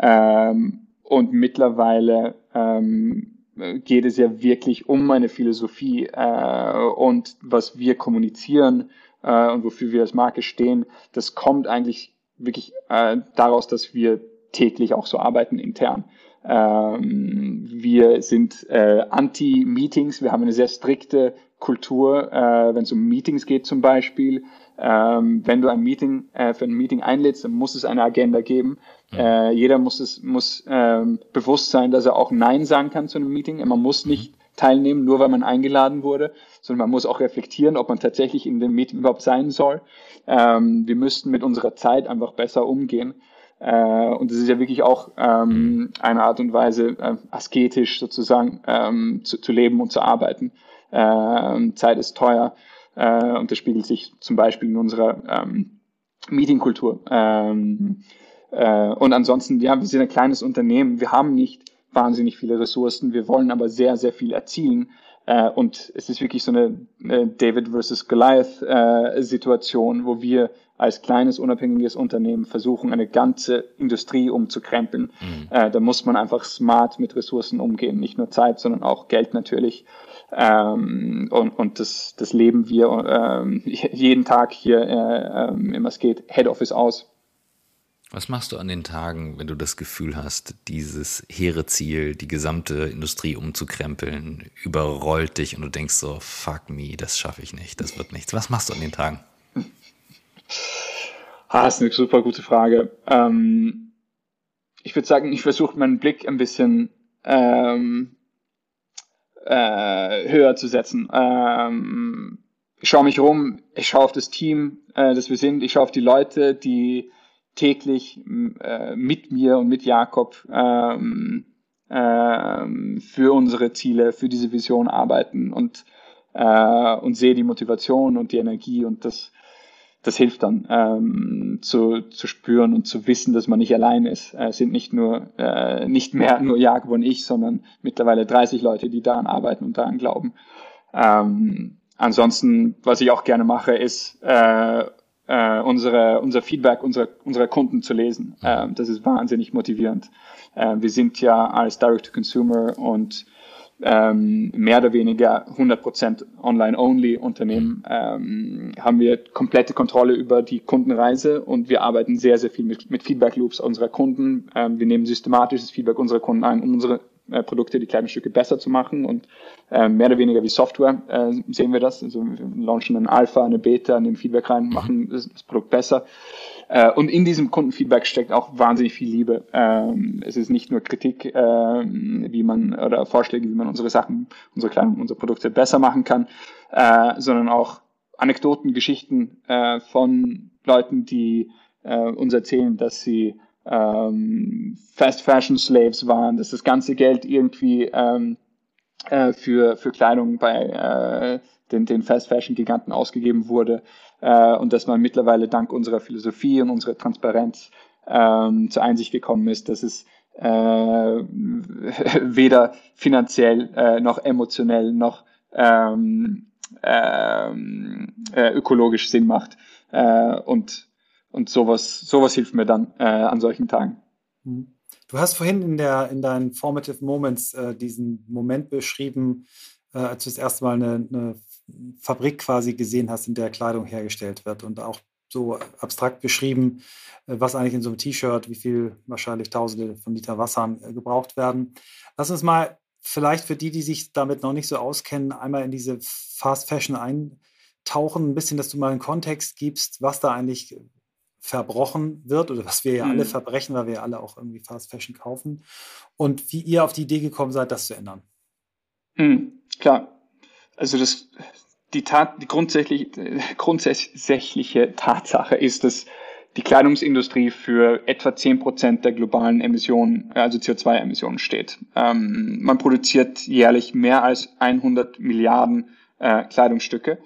Ähm, und mittlerweile ähm, geht es ja wirklich um eine Philosophie äh, und was wir kommunizieren äh, und wofür wir als Marke stehen, das kommt eigentlich wirklich äh, daraus, dass wir täglich auch so arbeiten intern. Ähm, wir sind äh, anti-Meetings, wir haben eine sehr strikte Kultur, äh, wenn es um Meetings geht zum Beispiel. Ähm, wenn du ein Meeting äh, für ein Meeting einlädst, dann muss es eine Agenda geben. Mhm. Äh, jeder muss es muss ähm, bewusst sein, dass er auch Nein sagen kann zu einem Meeting. Man muss mhm. nicht teilnehmen, nur weil man eingeladen wurde, sondern man muss auch reflektieren, ob man tatsächlich in dem Meeting überhaupt sein soll. Ähm, wir müssten mit unserer Zeit einfach besser umgehen. Äh, und es ist ja wirklich auch ähm, mhm. eine Art und Weise, äh, asketisch sozusagen ähm, zu, zu leben und zu arbeiten. Äh, Zeit ist teuer. Äh, und das spiegelt sich zum Beispiel in unserer ähm, Meetingkultur. Ähm, äh, und ansonsten, ja, wir sind ein kleines Unternehmen. Wir haben nicht wahnsinnig viele Ressourcen. Wir wollen aber sehr, sehr viel erzielen. Äh, und es ist wirklich so eine, David versus Goliath äh, Situation, wo wir als kleines unabhängiges Unternehmen versuchen, eine ganze Industrie umzukrempeln. Mhm. Äh, da muss man einfach smart mit Ressourcen umgehen, nicht nur Zeit, sondern auch Geld natürlich. Ähm, und, und das, das leben wir ähm, jeden Tag hier äh, ähm, im Asket Head Office aus. Was machst du an den Tagen, wenn du das Gefühl hast, dieses hehre Ziel, die gesamte Industrie umzukrempeln, überrollt dich und du denkst so, fuck me, das schaffe ich nicht, das wird nichts. Was machst du an den Tagen? Ah, das ist eine super gute Frage. Ähm, ich würde sagen, ich versuche meinen Blick ein bisschen ähm, äh, höher zu setzen. Ähm, ich schaue mich rum, ich schaue auf das Team, äh, das wir sind, ich schaue auf die Leute, die täglich äh, mit mir und mit Jakob ähm, ähm, für unsere Ziele, für diese Vision arbeiten und, äh, und sehe die Motivation und die Energie und das, das hilft dann ähm, zu, zu spüren und zu wissen, dass man nicht allein ist. Es sind nicht nur äh, nicht mehr nur Jakob und ich, sondern mittlerweile 30 Leute, die daran arbeiten und daran glauben. Ähm, ansonsten, was ich auch gerne mache, ist äh, äh, unsere, unser Feedback unserer, unserer Kunden zu lesen. Äh, das ist wahnsinnig motivierend. Äh, wir sind ja als Direct-to-Consumer und ähm, mehr oder weniger 100% Online-Only-Unternehmen, ähm, haben wir komplette Kontrolle über die Kundenreise und wir arbeiten sehr, sehr viel mit, mit Feedback-Loops unserer Kunden. Ähm, wir nehmen systematisches Feedback unserer Kunden ein, um unsere äh, Produkte, die kleinen Stücke besser zu machen und äh, mehr oder weniger wie Software äh, sehen wir das. Also wir launchen eine Alpha, eine Beta, nehmen Feedback rein, machen das, das Produkt besser. Äh, und in diesem Kundenfeedback steckt auch wahnsinnig viel Liebe. Ähm, es ist nicht nur Kritik, äh, wie man oder Vorschläge, wie man unsere Sachen, unsere kleinen, unsere Produkte besser machen kann, äh, sondern auch Anekdoten, Geschichten äh, von Leuten, die äh, uns erzählen, dass sie ähm, Fast Fashion Slaves waren, dass das ganze Geld irgendwie ähm, äh, für, für Kleidung bei den, den Fast Fashion Giganten ausgegeben wurde äh, und dass man mittlerweile dank unserer Philosophie und unserer Transparenz ähm, zur Einsicht gekommen ist, dass es äh, weder finanziell äh, noch emotionell noch ähm, ähm, äh, ökologisch Sinn macht. Äh, und und sowas, sowas hilft mir dann äh, an solchen Tagen. Mhm. Du hast vorhin in, der, in deinen Formative Moments äh, diesen Moment beschrieben, äh, als du das erste Mal eine, eine, Fabrik quasi gesehen hast, in der Kleidung hergestellt wird und auch so abstrakt beschrieben, äh, was eigentlich in so einem T-Shirt, wie viel wahrscheinlich Tausende von Liter Wasser äh, gebraucht werden. Lass uns mal vielleicht für die, die sich damit noch nicht so auskennen, einmal in diese Fast Fashion eintauchen, ein bisschen, dass du mal einen Kontext gibst, was da eigentlich verbrochen wird oder was wir ja mhm. alle verbrechen, weil wir ja alle auch irgendwie Fast Fashion kaufen und wie ihr auf die Idee gekommen seid, das zu ändern. Mhm, klar. Also das, die, Tat, die grundsätzlich, grundsätzliche Tatsache ist, dass die Kleidungsindustrie für etwa 10% der globalen Emissionen, also CO2-Emissionen steht. Ähm, man produziert jährlich mehr als 100 Milliarden äh, Kleidungsstücke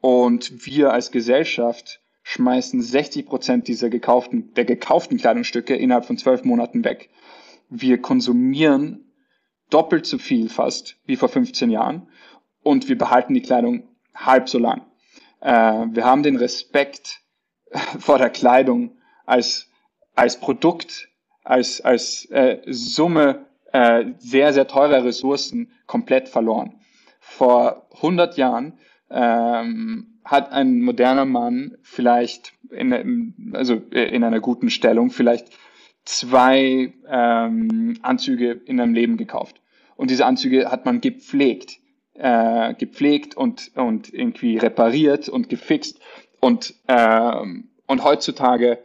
und wir als Gesellschaft schmeißen 60 Prozent dieser gekauften, der gekauften Kleidungsstücke innerhalb von zwölf Monaten weg. Wir konsumieren doppelt so viel fast wie vor 15 Jahren und wir behalten die Kleidung halb so lang. Äh, wir haben den Respekt vor der Kleidung als, als Produkt, als, als äh, Summe äh, sehr, sehr teurer Ressourcen komplett verloren. Vor 100 Jahren ähm, hat ein moderner Mann vielleicht in, also äh, in einer guten Stellung vielleicht zwei ähm, Anzüge in einem Leben gekauft. Und diese Anzüge hat man gepflegt, äh, gepflegt und, und irgendwie repariert und gefixt. Und, ähm, und heutzutage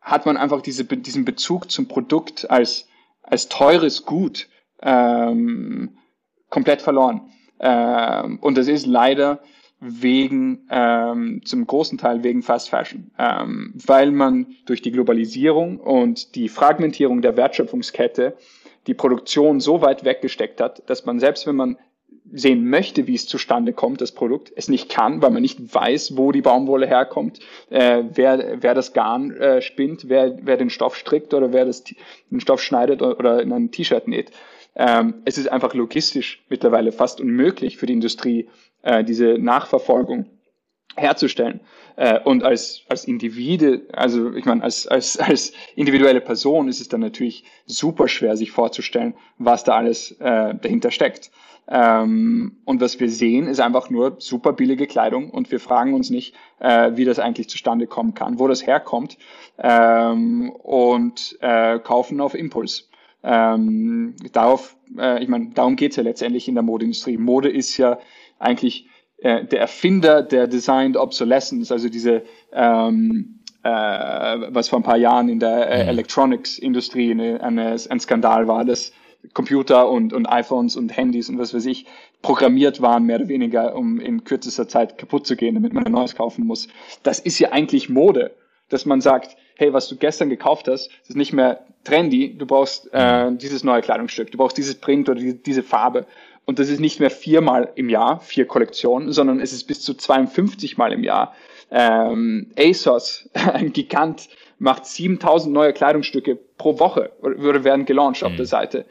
hat man einfach diese, diesen Bezug zum Produkt als, als teures Gut ähm, komplett verloren. Ähm, und das ist leider wegen, ähm, zum großen Teil wegen Fast Fashion, ähm, weil man durch die Globalisierung und die Fragmentierung der Wertschöpfungskette die Produktion so weit weggesteckt hat, dass man selbst wenn man sehen möchte, wie es zustande kommt, das Produkt, es nicht kann, weil man nicht weiß, wo die Baumwolle herkommt, äh, wer, wer das Garn äh, spinnt, wer, wer den Stoff strickt oder wer das, den Stoff schneidet oder in ein T-Shirt näht. Ähm, es ist einfach logistisch mittlerweile fast unmöglich für die Industrie, äh, diese Nachverfolgung herzustellen. Äh, und als, als Individu, also ich meine, als, als, als individuelle Person ist es dann natürlich super schwer, sich vorzustellen, was da alles äh, dahinter steckt. Ähm, und was wir sehen, ist einfach nur super billige Kleidung und wir fragen uns nicht, äh, wie das eigentlich zustande kommen kann, wo das herkommt ähm, und äh, kaufen auf Impuls. Ähm, darauf, äh, ich meine, darum geht's ja letztendlich in der Modeindustrie. Mode ist ja eigentlich äh, der Erfinder der Designed Obsolescence, also diese ähm, äh, was vor ein paar Jahren in der äh, mhm. Electronics-Industrie eine, eine, ein Skandal war, dass Computer und, und iPhones und Handys und was weiß ich programmiert waren, mehr oder weniger, um in kürzester Zeit kaputt zu gehen, damit man ein neues kaufen muss. Das ist ja eigentlich Mode, dass man sagt, hey, was du gestern gekauft hast, ist nicht mehr trendy, du brauchst äh, mhm. dieses neue Kleidungsstück, du brauchst dieses Print oder die, diese Farbe und das ist nicht mehr viermal im Jahr, vier Kollektionen, sondern es ist bis zu 52 Mal im Jahr. Ähm, ASOS, ein Gigant, macht 7000 neue Kleidungsstücke pro Woche oder werden gelauncht mhm. auf der Seite.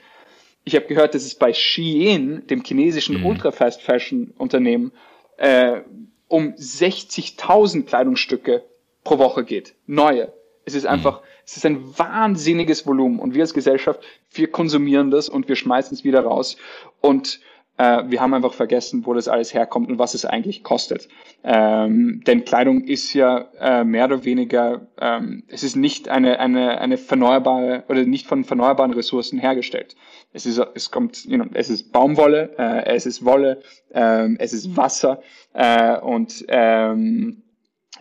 Ich habe gehört, dass es bei Shein, dem chinesischen mhm. Ultra-Fast Fashion Unternehmen, äh, um 60.000 Kleidungsstücke pro Woche geht. Neue. Es ist mhm. einfach, es ist ein wahnsinniges Volumen und wir als Gesellschaft, wir konsumieren das und wir schmeißen es wieder raus und äh, wir haben einfach vergessen, wo das alles herkommt und was es eigentlich kostet. Ähm, denn Kleidung ist ja äh, mehr oder weniger, ähm, es ist nicht eine, eine, eine erneuerbare oder nicht von erneuerbaren Ressourcen hergestellt. Es ist, es kommt, you know, es ist Baumwolle, äh, es ist Wolle, äh, es ist Wasser äh, und ähm,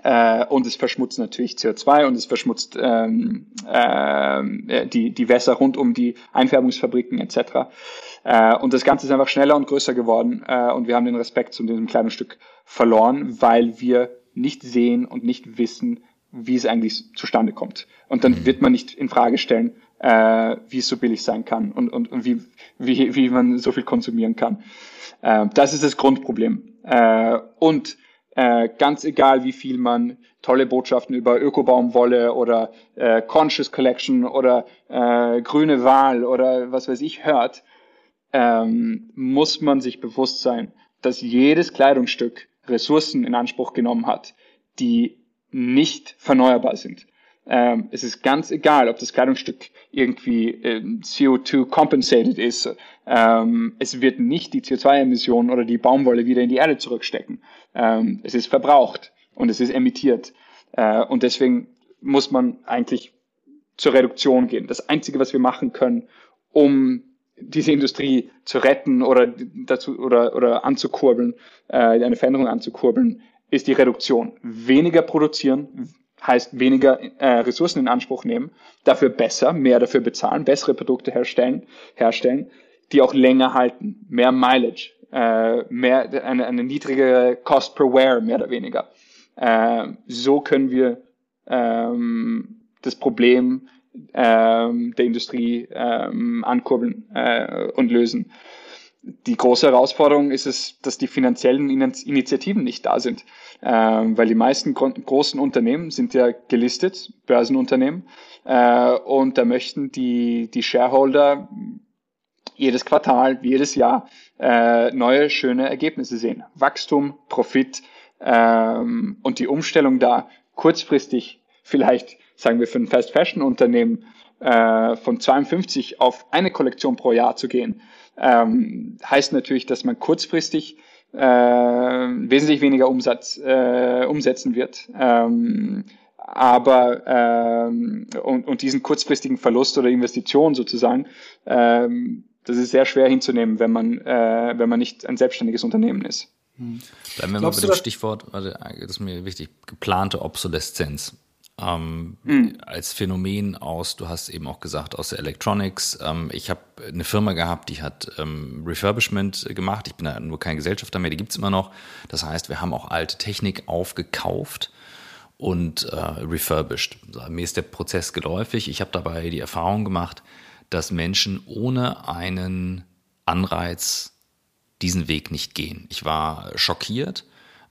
äh, und es verschmutzt natürlich CO2 und es verschmutzt ähm, äh, die, die Wässer rund um die Einfärbungsfabriken etc. Äh, und das Ganze ist einfach schneller und größer geworden äh, und wir haben den Respekt zu diesem kleinen Stück verloren, weil wir nicht sehen und nicht wissen, wie es eigentlich zustande kommt. Und dann wird man nicht in Frage stellen, äh, wie es so billig sein kann und, und, und wie, wie, wie man so viel konsumieren kann. Äh, das ist das Grundproblem. Äh, und äh, ganz egal, wie viel man tolle Botschaften über Ökobaumwolle oder äh, Conscious Collection oder äh, grüne Wahl oder was weiß ich hört, ähm, muss man sich bewusst sein, dass jedes Kleidungsstück Ressourcen in Anspruch genommen hat, die nicht verneuerbar sind. Ähm, es ist ganz egal, ob das Kleidungsstück irgendwie äh, CO2 compensated ist. Ähm, es wird nicht die CO2-Emissionen oder die Baumwolle wieder in die Erde zurückstecken. Ähm, es ist verbraucht und es ist emittiert. Äh, und deswegen muss man eigentlich zur Reduktion gehen. Das Einzige, was wir machen können, um diese Industrie zu retten oder dazu oder, oder anzukurbeln, äh, eine Veränderung anzukurbeln, ist die Reduktion. Weniger produzieren heißt weniger äh, Ressourcen in Anspruch nehmen, dafür besser, mehr dafür bezahlen, bessere Produkte herstellen, herstellen, die auch länger halten, mehr Mileage, äh, mehr eine, eine niedrigere Cost per Wear, mehr oder weniger. Äh, so können wir ähm, das Problem ähm, der Industrie ähm, ankurbeln äh, und lösen. Die große Herausforderung ist es, dass die finanziellen Initiativen nicht da sind, ähm, weil die meisten großen Unternehmen sind ja gelistet, Börsenunternehmen, äh, und da möchten die, die Shareholder jedes Quartal, jedes Jahr äh, neue, schöne Ergebnisse sehen. Wachstum, Profit ähm, und die Umstellung da kurzfristig vielleicht sagen wir, für ein Fast Fashion Unternehmen äh, von 52 auf eine Kollektion pro Jahr zu gehen, ähm, heißt natürlich, dass man kurzfristig äh, wesentlich weniger Umsatz äh, umsetzen wird. Ähm, aber ähm, und, und diesen kurzfristigen Verlust oder Investition sozusagen, ähm, das ist sehr schwer hinzunehmen, wenn man äh, wenn man nicht ein selbstständiges Unternehmen ist. Bleiben wir mal bei dem Stichwort, das ist mir wichtig, geplante Obsoleszenz ähm, mhm. als Phänomen aus, du hast eben auch gesagt, aus der Electronics. Ähm, ich habe eine Firma gehabt, die hat ähm, Refurbishment gemacht. Ich bin da nur kein Gesellschafter mehr, die gibt's immer noch. Das heißt, wir haben auch alte Technik aufgekauft und äh, refurbished. Mir ist der Prozess geläufig. Ich habe dabei die Erfahrung gemacht, dass Menschen ohne einen Anreiz diesen Weg nicht gehen. Ich war schockiert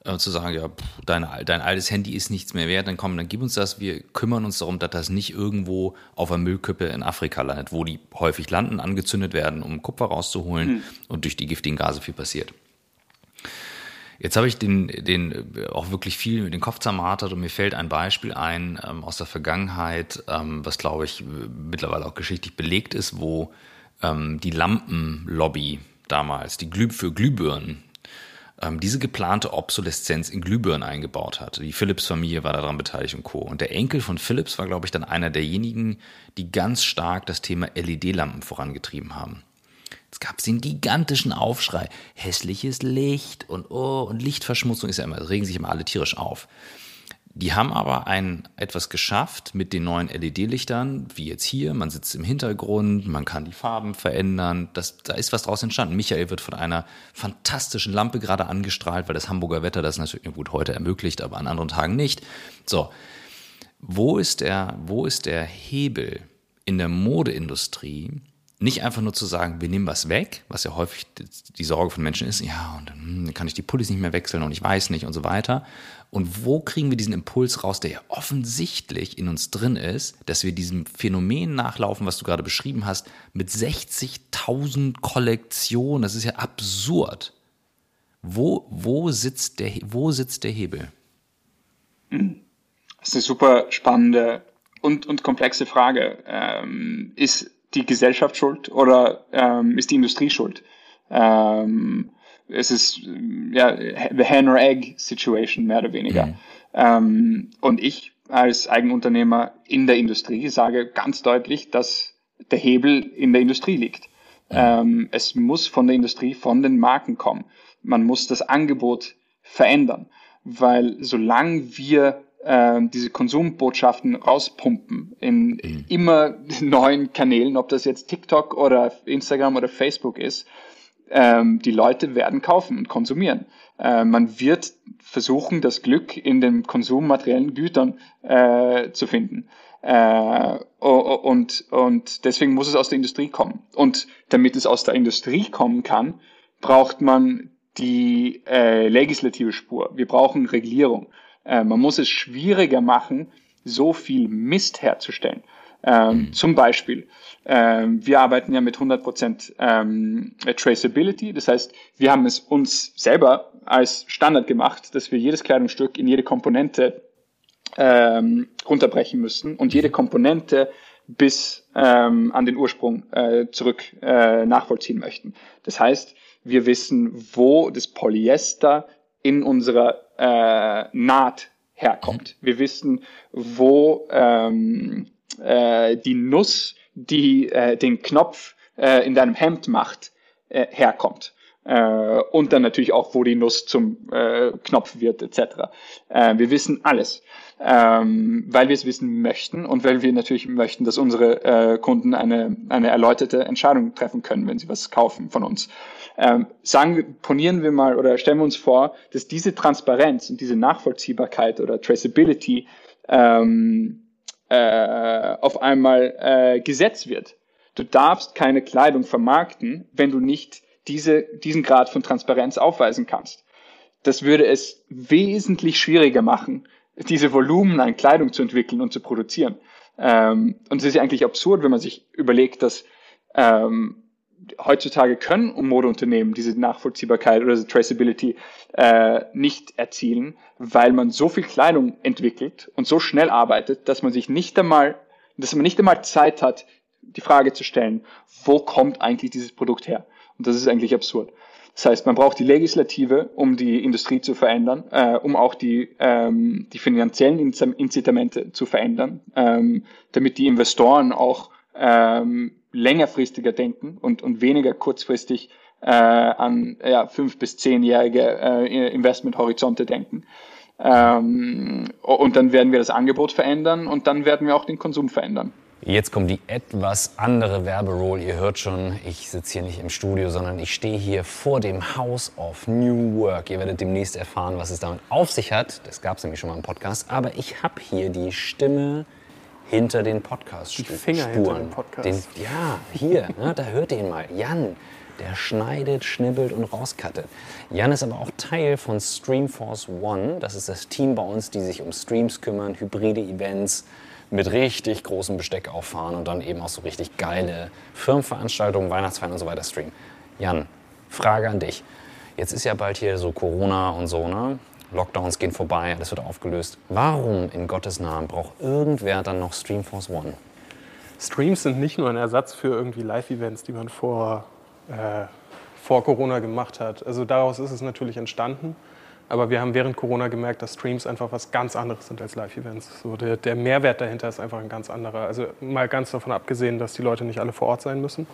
äh, zu sagen, ja, pff, dein, dein altes Handy ist nichts mehr wert, dann komm, dann gib uns das, wir kümmern uns darum, dass das nicht irgendwo auf der Müllkippe in Afrika landet, wo die häufig landen, angezündet werden, um Kupfer rauszuholen mhm. und durch die giftigen Gase viel passiert. Jetzt habe ich den, den auch wirklich viel mit den Kopf zermartert und mir fällt ein Beispiel ein ähm, aus der Vergangenheit, ähm, was glaube ich mittlerweile auch geschichtlich belegt ist, wo ähm, die Lampenlobby damals, die Glüh für Glühbirnen, ähm, diese geplante Obsoleszenz in Glühbirnen eingebaut hat. Die Philips-Familie war daran beteiligt und Co. Und der Enkel von Philips war, glaube ich, dann einer derjenigen, die ganz stark das Thema LED-Lampen vorangetrieben haben. Jetzt gab es den gigantischen Aufschrei. Hässliches Licht und oh, und Lichtverschmutzung ist ja immer, regen sich immer alle tierisch auf. Die haben aber ein etwas geschafft mit den neuen LED-Lichtern, wie jetzt hier. Man sitzt im Hintergrund, man kann die Farben verändern. Das, da ist was draus entstanden. Michael wird von einer fantastischen Lampe gerade angestrahlt, weil das Hamburger Wetter das natürlich gut heute ermöglicht, aber an anderen Tagen nicht. So, wo ist der, wo ist der Hebel in der Modeindustrie, nicht einfach nur zu sagen, wir nehmen was weg, was ja häufig die Sorge von Menschen ist, ja, und hm, dann kann ich die Pullis nicht mehr wechseln und ich weiß nicht und so weiter. Und wo kriegen wir diesen Impuls raus, der ja offensichtlich in uns drin ist, dass wir diesem Phänomen nachlaufen, was du gerade beschrieben hast, mit 60.000 Kollektionen, das ist ja absurd. Wo, wo, sitzt der, wo sitzt der Hebel? Das ist eine super spannende und, und komplexe Frage. Ähm, ist die Gesellschaft schuld oder ähm, ist die Industrie schuld? Ähm, es ist ja the hen or egg Situation mehr oder weniger. Mhm. Ähm, und ich als Eigenunternehmer in der Industrie sage ganz deutlich, dass der Hebel in der Industrie liegt. Mhm. Ähm, es muss von der Industrie, von den Marken kommen. Man muss das Angebot verändern, weil solange wir äh, diese Konsumbotschaften rauspumpen in mhm. immer neuen Kanälen, ob das jetzt TikTok oder Instagram oder Facebook ist. Ähm, die Leute werden kaufen und konsumieren. Äh, man wird versuchen, das Glück in den konsummateriellen Gütern äh, zu finden. Äh, und, und deswegen muss es aus der Industrie kommen. Und damit es aus der Industrie kommen kann, braucht man die äh, legislative Spur. Wir brauchen Regulierung. Äh, man muss es schwieriger machen, so viel Mist herzustellen. Ähm, mhm. Zum Beispiel, ähm, wir arbeiten ja mit 100% ähm, Traceability. Das heißt, wir haben es uns selber als Standard gemacht, dass wir jedes Kleidungsstück in jede Komponente ähm, runterbrechen müssen und jede Komponente bis ähm, an den Ursprung äh, zurück äh, nachvollziehen möchten. Das heißt, wir wissen, wo das Polyester in unserer äh, Naht herkommt. Wir wissen, wo ähm, äh, die Nuss, die äh, den Knopf äh, in deinem Hemd macht, äh, herkommt. Äh, und dann natürlich auch, wo die Nuss zum äh, Knopf wird, etc. Äh, wir wissen alles, ähm, weil wir es wissen möchten und weil wir natürlich möchten, dass unsere äh, Kunden eine, eine erläuterte Entscheidung treffen können, wenn sie was kaufen von uns. Ähm, sagen, ponieren wir mal oder stellen wir uns vor, dass diese Transparenz und diese Nachvollziehbarkeit oder Traceability ähm, äh, auf einmal äh, Gesetz wird. Du darfst keine Kleidung vermarkten, wenn du nicht diese, diesen Grad von Transparenz aufweisen kannst. Das würde es wesentlich schwieriger machen, diese Volumen an Kleidung zu entwickeln und zu produzieren. Ähm, und es ist ja eigentlich absurd, wenn man sich überlegt, dass ähm, heutzutage können Modeunternehmen diese Nachvollziehbarkeit oder diese Traceability äh, nicht erzielen, weil man so viel Kleidung entwickelt und so schnell arbeitet, dass man sich nicht einmal, dass man nicht einmal Zeit hat, die Frage zu stellen, wo kommt eigentlich dieses Produkt her? Und das ist eigentlich absurd. Das heißt, man braucht die Legislative, um die Industrie zu verändern, äh, um auch die, ähm, die finanziellen Incitamente zu verändern, ähm, damit die Investoren auch ähm, längerfristiger denken und, und weniger kurzfristig äh, an ja, fünf bis zehnjährige äh, Investmenthorizonte denken. Ähm, und dann werden wir das Angebot verändern und dann werden wir auch den Konsum verändern. Jetzt kommt die etwas andere Werberoll. Ihr hört schon, ich sitze hier nicht im Studio, sondern ich stehe hier vor dem House of New Work. Ihr werdet demnächst erfahren, was es damit auf sich hat. Das gab es nämlich schon mal im Podcast. Aber ich habe hier die Stimme hinter den Podcast-Spuren. Die Finger hinter den Podcast. Den, ja, hier, ne, da hört ihr ihn mal. Jan, der schneidet, schnibbelt und rauskattet. Jan ist aber auch Teil von Streamforce One. Das ist das Team bei uns, die sich um Streams kümmern, hybride Events, mit richtig großem Besteck auffahren und dann eben auch so richtig geile Firmenveranstaltungen, Weihnachtsfeiern und so weiter streamen. Jan, Frage an dich. Jetzt ist ja bald hier so Corona und so, ne? Lockdowns gehen vorbei, alles wird aufgelöst. Warum in Gottes Namen braucht irgendwer dann noch Streamforce One? Streams sind nicht nur ein Ersatz für irgendwie Live-Events, die man vor, äh, vor Corona gemacht hat. Also daraus ist es natürlich entstanden. Aber wir haben während Corona gemerkt, dass Streams einfach was ganz anderes sind als Live-Events. So der, der, Mehrwert dahinter ist einfach ein ganz anderer. Also mal ganz davon abgesehen, dass die Leute nicht alle vor Ort sein müssen,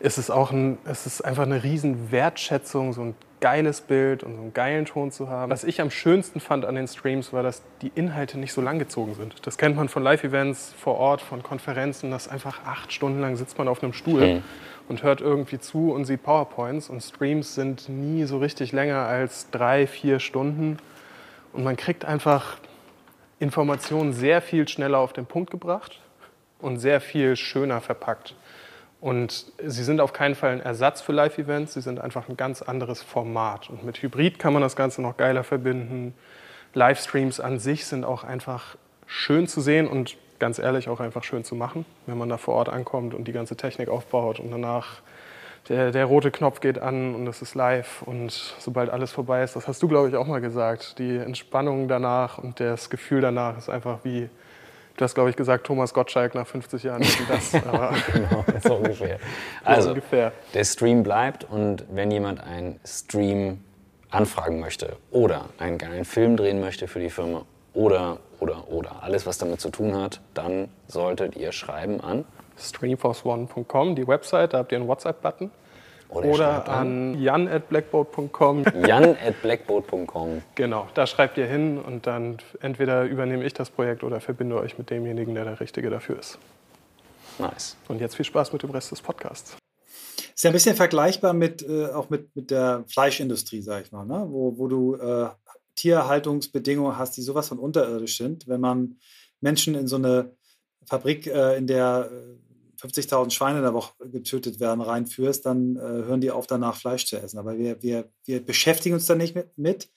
ist es auch ein, es ist einfach eine riesen Wertschätzung, so ein geiles Bild und so einen geilen Ton zu haben. Was ich am schönsten fand an den Streams war, dass die Inhalte nicht so langgezogen sind. Das kennt man von Live-Events vor Ort, von Konferenzen, dass einfach acht Stunden lang sitzt man auf einem Stuhl. Mhm und hört irgendwie zu und sieht PowerPoints. Und Streams sind nie so richtig länger als drei, vier Stunden. Und man kriegt einfach Informationen sehr viel schneller auf den Punkt gebracht und sehr viel schöner verpackt. Und sie sind auf keinen Fall ein Ersatz für Live-Events, sie sind einfach ein ganz anderes Format. Und mit Hybrid kann man das Ganze noch geiler verbinden. Livestreams an sich sind auch einfach schön zu sehen und ganz ehrlich auch einfach schön zu machen, wenn man da vor Ort ankommt und die ganze Technik aufbaut und danach der, der rote Knopf geht an und es ist live und sobald alles vorbei ist, das hast du glaube ich auch mal gesagt, die Entspannung danach und das Gefühl danach ist einfach wie, du hast glaube ich gesagt, Thomas Gottschalk nach 50 Jahren das. Aber genau, so ungefähr. Also ungefähr. der Stream bleibt und wenn jemand einen Stream anfragen möchte oder einen geilen Film drehen möchte für die Firma oder, oder, oder alles, was damit zu tun hat, dann solltet ihr schreiben an streamforceone.com, die Website, da habt ihr einen WhatsApp-Button. Oder, oder an jan at blackboat.com. jan at blackboat.com. Genau, da schreibt ihr hin und dann entweder übernehme ich das Projekt oder verbinde euch mit demjenigen, der der Richtige dafür ist. Nice. Und jetzt viel Spaß mit dem Rest des Podcasts. Ist ja ein bisschen vergleichbar mit, äh, auch mit, mit der Fleischindustrie, sag ich mal, ne? wo, wo du äh, Tierhaltungsbedingungen hast, die sowas von unterirdisch sind. Wenn man Menschen in so eine Fabrik, äh, in der 50.000 äh, Schweine in der Woche getötet werden, reinführst, dann äh, hören die auf, danach Fleisch zu essen. Aber wir, wir, wir beschäftigen uns da nicht mit, mit.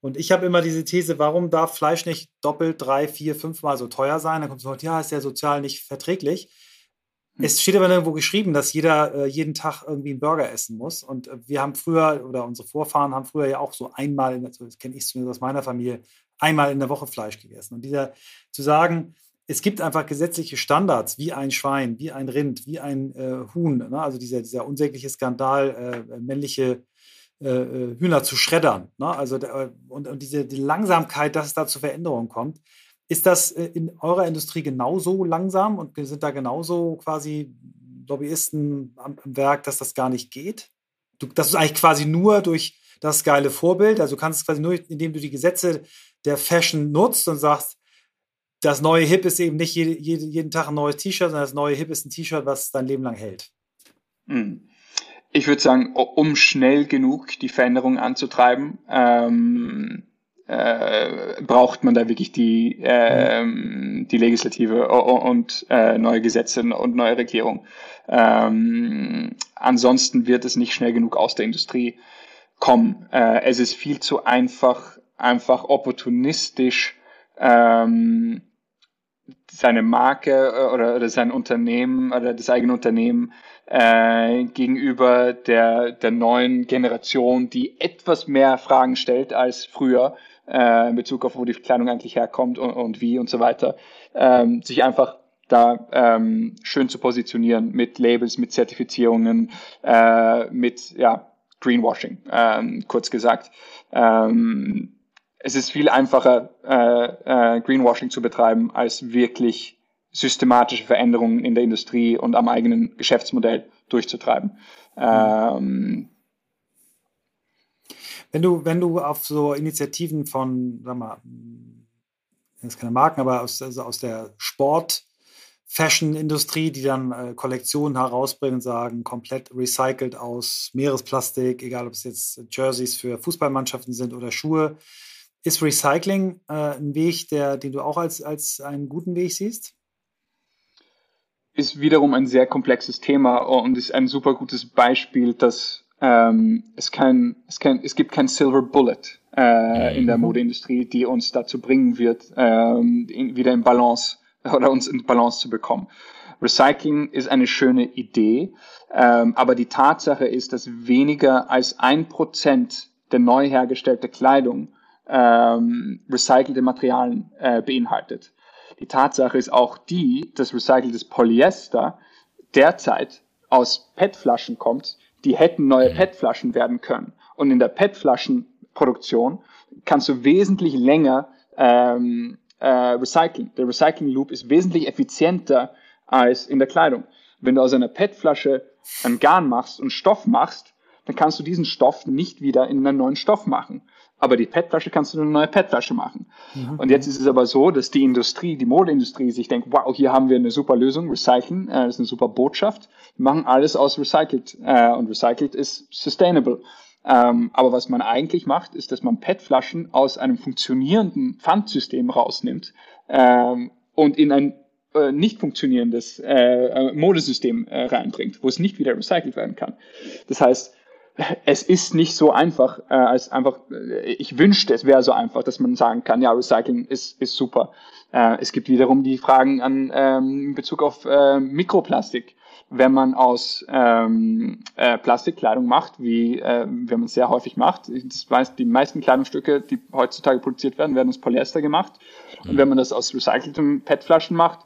Und ich habe immer diese These, warum darf Fleisch nicht doppelt, drei, vier, fünfmal so teuer sein? Dann kommt so, ja, ist ja sozial nicht verträglich. Hm. Es steht aber nirgendwo geschrieben, dass jeder äh, jeden Tag irgendwie einen Burger essen muss. Und äh, wir haben früher, oder unsere Vorfahren haben früher ja auch so einmal, also das kenne ich zumindest aus meiner Familie, einmal in der Woche Fleisch gegessen. Und dieser zu sagen, es gibt einfach gesetzliche Standards, wie ein Schwein, wie ein Rind, wie ein äh, Huhn. Ne? Also dieser, dieser unsägliche Skandal, äh, männliche äh, äh Hühner zu schreddern. Ne? Also äh, und, und diese die Langsamkeit, dass es da zu Veränderungen kommt. Ist das äh, in eurer Industrie genauso langsam und sind da genauso quasi Lobbyisten am, am Werk, dass das gar nicht geht? Du, das ist eigentlich quasi nur durch das geile Vorbild. Also du kannst es quasi nur, indem du die Gesetze der Fashion nutzt und sagst, das neue Hip ist eben nicht jede, jede, jeden Tag ein neues T-Shirt, sondern das neue Hip ist ein T-Shirt, was dein Leben lang hält. Hm. Ich würde sagen, um schnell genug die Veränderung anzutreiben, ähm, äh, braucht man da wirklich die, äh, die Legislative und äh, neue Gesetze und neue Regierung. Ähm, ansonsten wird es nicht schnell genug aus der Industrie kommen. Äh, es ist viel zu einfach, einfach opportunistisch ähm, seine Marke äh, oder, oder sein Unternehmen oder das eigene Unternehmen äh, gegenüber der, der neuen Generation, die etwas mehr Fragen stellt als früher, äh, in Bezug auf, wo die Kleidung eigentlich herkommt und, und wie und so weiter, ähm, sich einfach da ähm, schön zu positionieren mit Labels, mit Zertifizierungen, äh, mit ja, Greenwashing, ähm, kurz gesagt. Ähm, es ist viel einfacher, äh, äh, Greenwashing zu betreiben, als wirklich systematische Veränderungen in der Industrie und am eigenen Geschäftsmodell durchzutreiben. Ähm, wenn du, wenn du auf so Initiativen von, sag mal, jetzt keine Marken, aber aus, also aus der Sport- Fashion-Industrie, die dann äh, Kollektionen herausbringen, sagen, komplett recycelt aus Meeresplastik, egal ob es jetzt Jerseys für Fußballmannschaften sind oder Schuhe. Ist Recycling äh, ein Weg, der, den du auch als, als einen guten Weg siehst? Ist wiederum ein sehr komplexes Thema und ist ein super gutes Beispiel, dass ähm, es, kein, es, kein, es gibt kein Silver Bullet äh, in der mhm. Modeindustrie, die uns dazu bringen wird, ähm, in, wieder in Balance oder uns in Balance zu bekommen. Recycling ist eine schöne Idee, ähm, aber die Tatsache ist, dass weniger als ein Prozent der neu hergestellten Kleidung ähm, recycelte Materialien äh, beinhaltet. Die Tatsache ist auch die, dass recyceltes Polyester derzeit aus PET-Flaschen kommt, die hätten neue mhm. PET-Flaschen werden können. Und in der PET-Flaschenproduktion kannst du wesentlich länger ähm, äh, recyceln. Der Recycling Loop ist wesentlich effizienter als in der Kleidung. Wenn du aus einer PET-Flasche ein Garn machst und Stoff machst, dann kannst du diesen Stoff nicht wieder in einen neuen Stoff machen. Aber die PET-Flasche kannst du eine neue PET-Flasche machen. Mhm. Und jetzt ist es aber so, dass die Industrie, die Modeindustrie sich denkt, wow, hier haben wir eine super Lösung, recyceln, äh, das ist eine super Botschaft. Wir machen alles aus recycelt. Äh, und recycelt ist sustainable. Ähm, aber was man eigentlich macht, ist, dass man PET-Flaschen aus einem funktionierenden Pfandsystem rausnimmt ähm, und in ein äh, nicht funktionierendes äh, äh Modesystem äh, reinbringt, wo es nicht wieder recycelt werden kann. Das heißt, es ist nicht so einfach, äh, als einfach, äh, ich wünschte, es wäre so einfach, dass man sagen kann, ja, Recycling ist, ist super. Äh, es gibt wiederum die Fragen an ähm, in Bezug auf äh, Mikroplastik. Wenn man aus ähm, äh, Plastikkleidung macht, wie äh, wenn man es sehr häufig macht, das weiß, die meisten Kleidungsstücke, die heutzutage produziert werden, werden aus Polyester gemacht. Und mhm. wenn man das aus recycelten PET-Flaschen macht,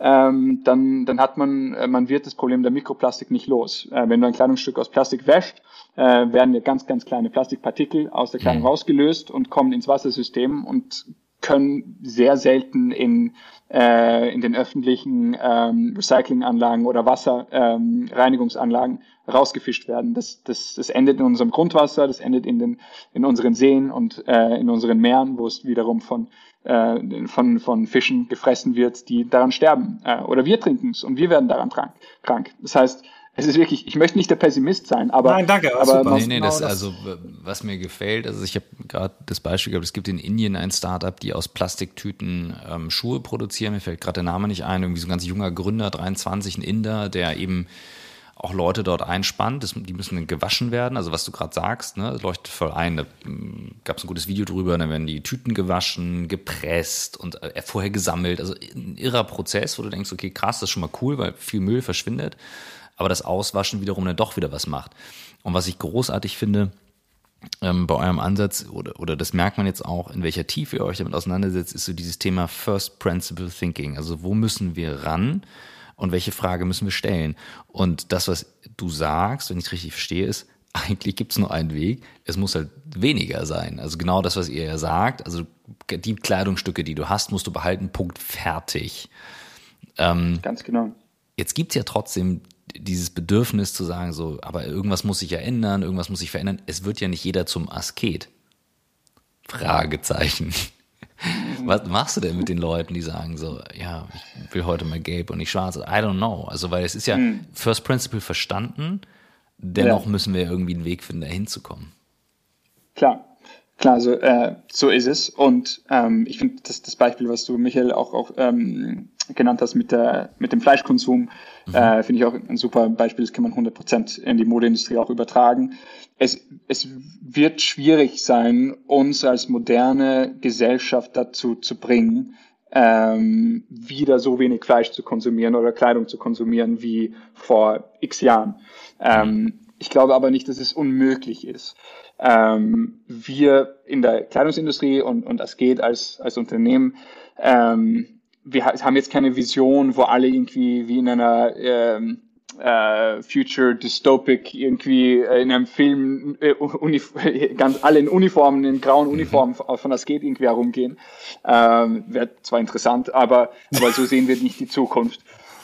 ähm, dann, dann hat man, äh, man wird das Problem der Mikroplastik nicht los. Äh, wenn du ein Kleidungsstück aus Plastik wäscht, äh, werden ja ganz, ganz kleine Plastikpartikel aus der Kleidung mhm. rausgelöst und kommen ins Wassersystem und können sehr selten in, äh, in den öffentlichen ähm, Recyclinganlagen oder Wasserreinigungsanlagen ähm, rausgefischt werden. Das, das, das endet in unserem Grundwasser, das endet in, den, in unseren Seen und äh, in unseren Meeren, wo es wiederum von, äh, von, von Fischen gefressen wird, die daran sterben. Äh, oder wir trinken es und wir werden daran krank. Das heißt, es ist wirklich, ich möchte nicht der Pessimist sein, aber. Nein, danke. Aber super. Nee, nee, das, also, was mir gefällt, also ich habe gerade das Beispiel gehabt, es gibt in Indien ein Startup, die aus Plastiktüten ähm, Schuhe produzieren. Mir fällt gerade der Name nicht ein, irgendwie so ein ganz junger Gründer, 23, ein Inder, der eben auch Leute dort einspannt. Das, die müssen dann gewaschen werden. Also was du gerade sagst, ne, leuchtet voll ein. Da hm, gab es ein gutes Video drüber. Dann werden die Tüten gewaschen, gepresst und äh, vorher gesammelt. Also ein irrer Prozess, wo du denkst, okay, krass, das ist schon mal cool, weil viel Müll verschwindet. Aber das Auswaschen wiederum dann doch wieder was macht. Und was ich großartig finde, ähm, bei eurem Ansatz, oder, oder das merkt man jetzt auch, in welcher Tiefe ihr euch damit auseinandersetzt, ist so dieses Thema First Principle Thinking. Also wo müssen wir ran und welche Frage müssen wir stellen? Und das, was du sagst, wenn ich es richtig verstehe, ist, eigentlich gibt es nur einen Weg, es muss halt weniger sein. Also genau das, was ihr ja sagt, also die Kleidungsstücke, die du hast, musst du behalten, Punkt, fertig. Ähm, Ganz genau. Jetzt gibt's ja trotzdem dieses Bedürfnis zu sagen, so, aber irgendwas muss sich ja ändern, irgendwas muss sich verändern. Es wird ja nicht jeder zum Asket. Fragezeichen. Was machst du denn mit den Leuten, die sagen so, ja, ich will heute mal gelb und nicht schwarz? I don't know. Also, weil es ist ja hm. First Principle verstanden, dennoch ja. müssen wir irgendwie einen Weg finden, da hinzukommen. Klar, klar, so, äh, so ist es. Und ähm, ich finde, das, das Beispiel, was du, Michael, auch, auch ähm, genannt hast mit, der, mit dem Fleischkonsum, mhm. äh, finde ich auch ein super Beispiel. Das kann man 100% in die Modeindustrie auch übertragen. Es, es wird schwierig sein, uns als moderne Gesellschaft dazu zu bringen, ähm, wieder so wenig Fleisch zu konsumieren oder Kleidung zu konsumieren wie vor x Jahren. Ähm, ich glaube aber nicht, dass es unmöglich ist. Ähm, wir in der Kleidungsindustrie und, und das geht als, als Unternehmen ähm, wir haben jetzt keine Vision, wo alle irgendwie wie in einer ähm, äh, Future Dystopic irgendwie äh, in einem Film äh, ganz alle in Uniformen, in grauen mhm. Uniformen von das geht irgendwie herumgehen. Ähm, Wäre zwar interessant, aber, aber so sehen wir nicht die Zukunft.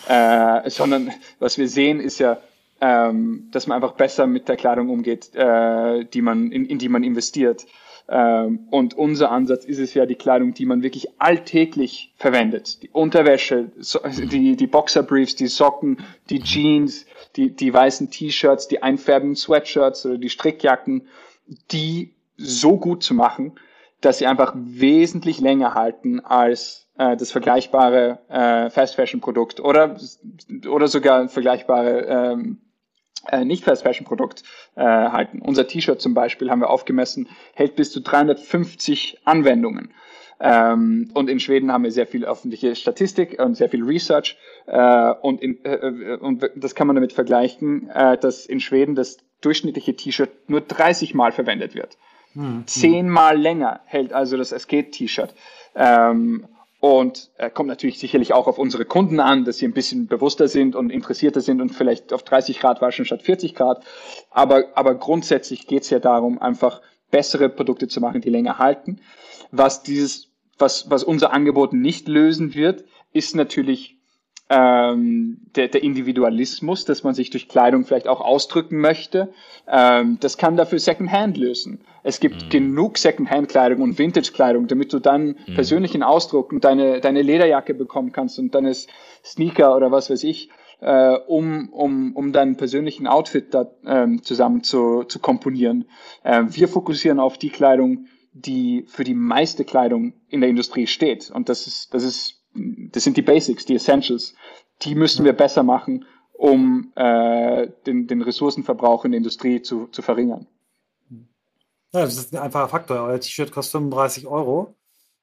Äh, sondern was wir sehen, ist ja, ähm, dass man einfach besser mit der Kleidung umgeht, äh, die man, in, in die man investiert. Ähm, und unser Ansatz ist es ja, die Kleidung, die man wirklich alltäglich verwendet. Die Unterwäsche, die, die Boxerbriefs, die Socken, die Jeans, die, die weißen T-Shirts, die einfärbenden Sweatshirts oder die Strickjacken, die so gut zu machen, dass sie einfach wesentlich länger halten als äh, das vergleichbare äh, Fast Fashion Produkt oder, oder sogar vergleichbare ähm, äh, nicht Fast Fashion Produkt äh, halten. Unser T-Shirt zum Beispiel haben wir aufgemessen, hält bis zu 350 Anwendungen. Ähm, und in Schweden haben wir sehr viel öffentliche Statistik und sehr viel Research. Äh, und, in, äh, äh und das kann man damit vergleichen, äh, dass in Schweden das durchschnittliche T-Shirt nur 30 Mal verwendet wird. Hm. Zehnmal länger hält also das Asket-T-Shirt. Ähm, und äh, kommt natürlich sicherlich auch auf unsere Kunden an, dass sie ein bisschen bewusster sind und interessierter sind und vielleicht auf 30 Grad waschen statt 40 Grad. Aber, aber grundsätzlich geht es ja darum, einfach bessere Produkte zu machen, die länger halten. Was dieses, was, was unser Angebot nicht lösen wird, ist natürlich ähm, der, der Individualismus, dass man sich durch Kleidung vielleicht auch ausdrücken möchte. Ähm, das kann dafür Secondhand lösen. Es gibt mhm. genug Secondhand-Kleidung und Vintage-Kleidung, damit du dann mhm. persönlichen Ausdruck und deine, deine Lederjacke bekommen kannst und deine Sneaker oder was weiß ich, äh, um, um, um deinen persönlichen Outfit da ähm, zusammen zu, zu komponieren. Äh, wir fokussieren auf die Kleidung, die für die meiste Kleidung in der Industrie steht. Und das ist, das ist das sind die Basics, die Essentials. Die müssen wir besser machen, um äh, den, den Ressourcenverbrauch in der Industrie zu, zu verringern. Ja, das ist ein einfacher Faktor. Euer T-Shirt kostet 35 Euro.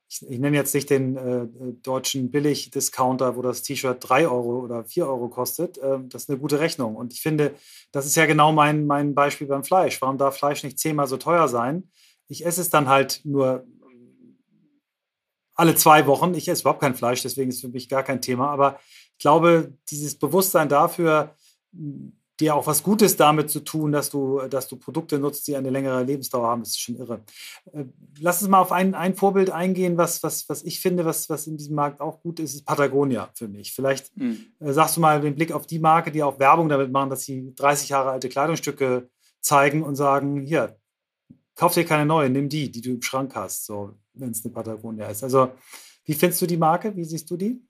Ich, ich nenne jetzt nicht den äh, deutschen Billig-Discounter, wo das T-Shirt 3 Euro oder 4 Euro kostet. Äh, das ist eine gute Rechnung. Und ich finde, das ist ja genau mein, mein Beispiel beim Fleisch. Warum darf Fleisch nicht zehnmal so teuer sein? Ich esse es dann halt nur alle zwei Wochen. Ich esse überhaupt kein Fleisch, deswegen ist es für mich gar kein Thema. Aber ich glaube, dieses Bewusstsein dafür, dir auch was Gutes damit zu tun, dass du, dass du Produkte nutzt, die eine längere Lebensdauer haben, ist schon irre. Äh, lass uns mal auf ein, ein Vorbild eingehen, was, was, was ich finde, was, was in diesem Markt auch gut ist, ist Patagonia für mich. Vielleicht mhm. sagst du mal den Blick auf die Marke, die auch Werbung damit machen, dass sie 30 Jahre alte Kleidungsstücke zeigen und sagen, hier, kauf dir keine neue, nimm die, die du im Schrank hast, so, wenn es eine Patagonia ist. Also, wie findest du die Marke? Wie siehst du die?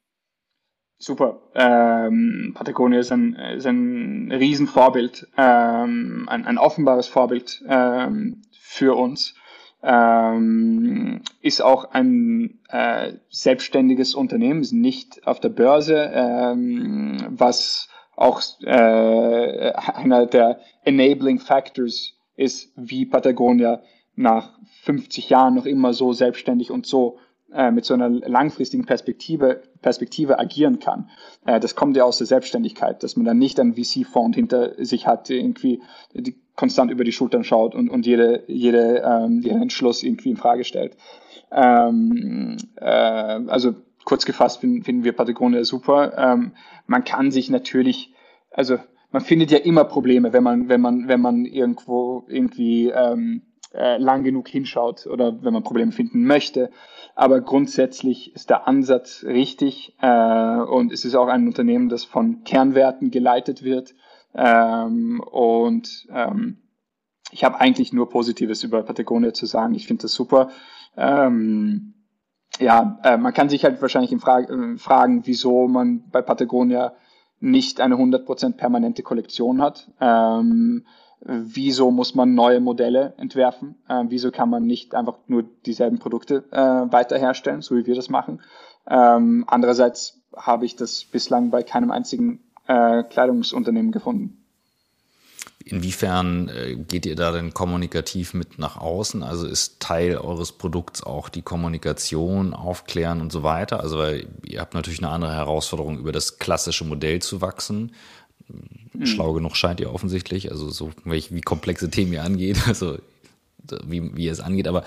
Super. Ähm, Patagonia ist ein, ist ein Riesenvorbild, ähm, ein, ein offenbares Vorbild ähm, für uns. Ähm, ist auch ein äh, selbstständiges Unternehmen, ist nicht auf der Börse, ähm, was auch äh, einer der enabling factors ist, wie Patagonia nach 50 Jahren noch immer so selbstständig und so äh, mit so einer langfristigen Perspektive, Perspektive agieren kann. Äh, das kommt ja aus der Selbstständigkeit, dass man dann nicht einen VC-Fonds hinter sich hat, irgendwie die konstant über die Schultern schaut und, und jede, jede, ähm, jeden Entschluss irgendwie in Frage stellt. Ähm, äh, also kurz gefasst finden, finden wir Patagonia super. Ähm, man kann sich natürlich, also man findet ja immer Probleme, wenn man, wenn man, wenn man irgendwo irgendwie ähm, äh, lang genug hinschaut oder wenn man Probleme finden möchte. Aber grundsätzlich ist der Ansatz richtig äh, und es ist auch ein Unternehmen, das von Kernwerten geleitet wird. Ähm, und ähm, ich habe eigentlich nur Positives über Patagonia zu sagen. Ich finde das super. Ähm, ja, äh, man kann sich halt wahrscheinlich in Frage, äh, fragen, wieso man bei Patagonia nicht eine 100% permanente Kollektion hat. Ähm, wieso muss man neue Modelle entwerfen? Äh, wieso kann man nicht einfach nur dieselben Produkte äh, weiter so wie wir das machen? Ähm, andererseits habe ich das bislang bei keinem einzigen äh, Kleidungsunternehmen gefunden. Inwiefern äh, geht ihr da denn kommunikativ mit nach außen? Also ist Teil eures Produkts auch die Kommunikation, Aufklären und so weiter? Also weil ihr habt natürlich eine andere Herausforderung, über das klassische Modell zu wachsen. Mhm. Schlau genug scheint ihr offensichtlich, also so wie komplexe Themen ihr angeht, also wie, wie ihr es angeht, aber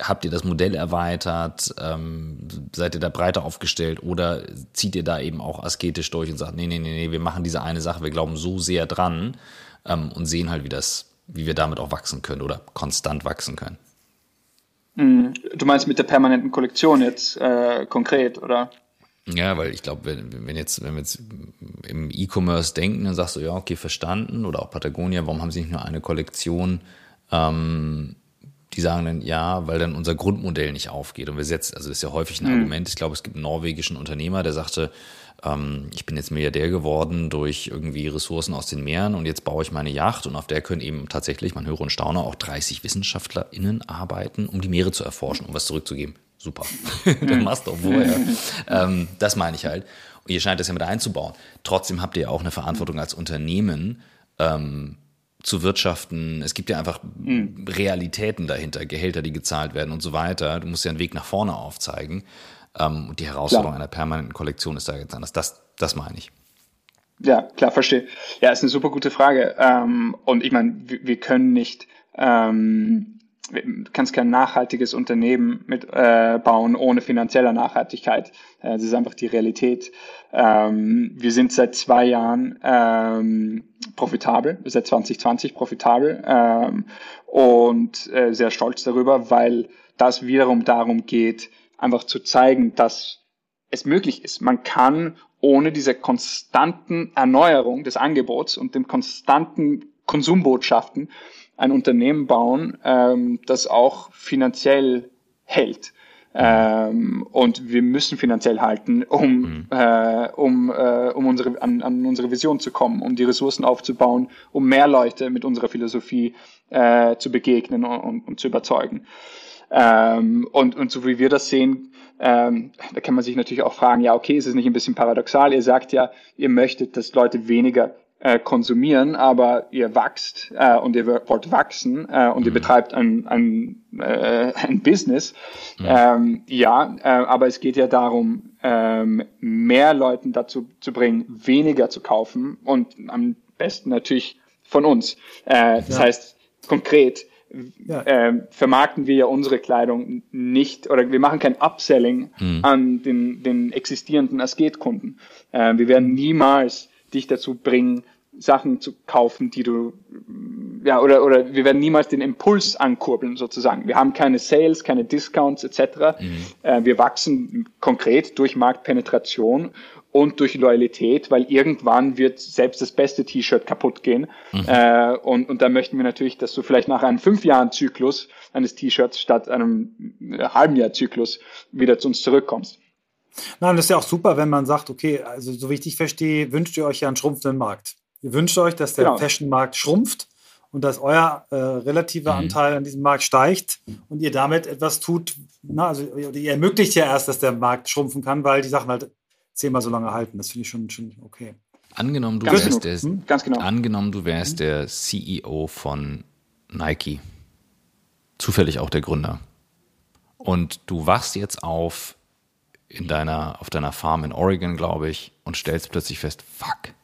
habt ihr das Modell erweitert? Ähm, seid ihr da breiter aufgestellt oder zieht ihr da eben auch asketisch durch und sagt, nee, nee, nee, nee, wir machen diese eine Sache, wir glauben so sehr dran ähm, und sehen halt, wie das, wie wir damit auch wachsen können oder konstant wachsen können? Mhm. Du meinst mit der permanenten Kollektion jetzt äh, konkret, oder? Ja, weil ich glaube, wenn, wenn, jetzt, wenn wir jetzt im E-Commerce denken, dann sagst du, ja, okay, verstanden. Oder auch Patagonia, warum haben sie nicht nur eine Kollektion? Ähm, die sagen dann, ja, weil dann unser Grundmodell nicht aufgeht. Und wir setzen, also das ist ja häufig ein mhm. Argument. Ich glaube, es gibt einen norwegischen Unternehmer, der sagte, ähm, ich bin jetzt Milliardär geworden durch irgendwie Ressourcen aus den Meeren und jetzt baue ich meine Yacht und auf der können eben tatsächlich, man höre und staune, auch 30 WissenschaftlerInnen arbeiten, um die Meere zu erforschen, um was zurückzugeben super. Dann machst du auch vorher. ähm, das meine ich halt. Und ihr scheint das ja mit einzubauen. Trotzdem habt ihr ja auch eine Verantwortung als Unternehmen, ähm, zu wirtschaften. Es gibt ja einfach mhm. Realitäten dahinter, Gehälter, die gezahlt werden und so weiter. Du musst ja einen Weg nach vorne aufzeigen. Ähm, und die Herausforderung klar. einer permanenten Kollektion ist da jetzt anders. Das, das meine ich. Ja, klar, verstehe. Ja, ist eine super gute Frage. Ähm, und ich meine, wir, wir können nicht ähm, du kannst kein nachhaltiges Unternehmen mit äh, bauen ohne finanzielle Nachhaltigkeit. Äh, das ist einfach die Realität. Ähm, wir sind seit zwei Jahren ähm, profitabel, seit 2020 profitabel ähm, und äh, sehr stolz darüber, weil das wiederum darum geht, einfach zu zeigen, dass es möglich ist. Man kann ohne diese konstanten Erneuerung des Angebots und dem konstanten Konsumbotschaften ein Unternehmen bauen, ähm, das auch finanziell hält. Ähm, und wir müssen finanziell halten, um, mhm. äh, um, äh, um unsere, an, an unsere Vision zu kommen, um die Ressourcen aufzubauen, um mehr Leute mit unserer Philosophie äh, zu begegnen und, und, und zu überzeugen. Ähm, und, und so wie wir das sehen, ähm, da kann man sich natürlich auch fragen, ja, okay, ist es nicht ein bisschen paradoxal? Ihr sagt ja, ihr möchtet, dass Leute weniger äh, konsumieren, aber ihr wächst äh, und ihr wollt wachsen äh, und mhm. ihr betreibt ein, ein, äh, ein Business. Mhm. Ähm, ja, äh, aber es geht ja darum, ähm, mehr Leuten dazu zu bringen, weniger zu kaufen und am besten natürlich von uns. Äh, das ja. heißt, konkret, ja. äh, vermarkten wir ja unsere Kleidung nicht oder wir machen kein Upselling mhm. an den, den existierenden Asketkunden. Äh, wir werden niemals dich dazu bringen, Sachen zu kaufen, die du, ja, oder, oder wir werden niemals den Impuls ankurbeln, sozusagen. Wir haben keine Sales, keine Discounts etc. Mhm. Äh, wir wachsen konkret durch Marktpenetration und durch Loyalität, weil irgendwann wird selbst das beste T-Shirt kaputt gehen. Mhm. Äh, und, und da möchten wir natürlich, dass du vielleicht nach einem fünf Jahren Zyklus eines T-Shirts statt einem äh, halben Jahr Zyklus wieder zu uns zurückkommst. Nein, das ist ja auch super, wenn man sagt, okay, also so wie ich dich verstehe, wünscht ihr euch ja einen schrumpfenden Markt. Ihr wünscht euch, dass der genau. Fashion-Markt schrumpft und dass euer äh, relativer mhm. Anteil an diesem Markt steigt und ihr damit etwas tut, na, also ihr ermöglicht ja erst, dass der Markt schrumpfen kann, weil die Sachen halt zehnmal so lange halten. Das finde ich schon, schon okay. Angenommen, du Ganz wärst genau. der, Hm, ganz genau. angenommen, du wärst der CEO von Nike. Zufällig auch der Gründer. Und du wachst jetzt auf in deiner, auf deiner Farm in Oregon, glaube ich, und stellst plötzlich fest, fuck.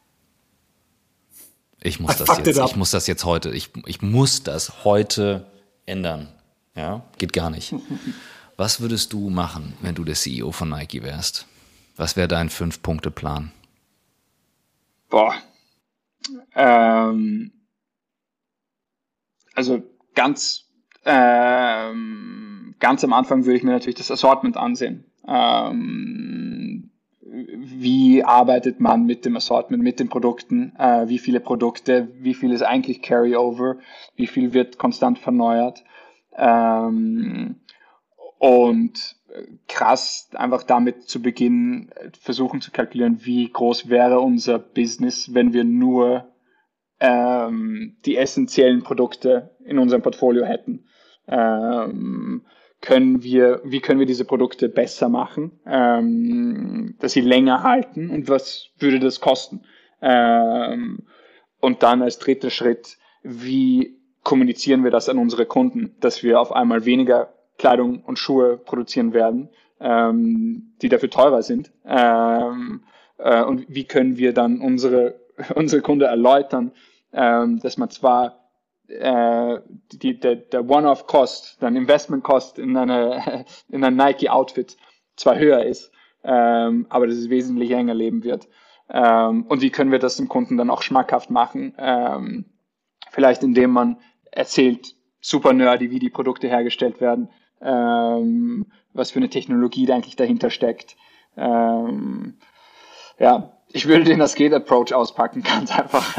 Ich muss I das jetzt, ich muss das jetzt heute, ich, ich muss das heute ändern. Ja, geht gar nicht. Was würdest du machen, wenn du der CEO von Nike wärst? Was wäre dein Fünf-Punkte-Plan? Boah. Ähm, also ganz, ähm, ganz am Anfang würde ich mir natürlich das Assortment ansehen. Ähm, wie arbeitet man mit dem Assortment, mit den Produkten? Äh, wie viele Produkte? Wie viel ist eigentlich Carryover? Wie viel wird konstant verneuert? Ähm, und krass, einfach damit zu beginnen, versuchen zu kalkulieren, wie groß wäre unser Business, wenn wir nur ähm, die essentiellen Produkte in unserem Portfolio hätten. Ähm, können wir, wie können wir diese Produkte besser machen, ähm, dass sie länger halten und was würde das kosten? Ähm, und dann als dritter Schritt, wie kommunizieren wir das an unsere Kunden, dass wir auf einmal weniger Kleidung und Schuhe produzieren werden, ähm, die dafür teurer sind. Ähm, äh, und wie können wir dann unsere, unsere Kunden erläutern, ähm, dass man zwar äh, die, der, der One-Off-Cost, dann Investment-Cost in, eine, in ein Nike-Outfit zwar höher ist, ähm, aber dass es wesentlich länger leben wird. Ähm, und wie können wir das dem Kunden dann auch schmackhaft machen? Ähm, vielleicht indem man erzählt, super nerdy, wie die Produkte hergestellt werden, ähm, was für eine Technologie da eigentlich dahinter steckt. Ähm, ja, ich würde den Skate-Approach auspacken, ganz einfach.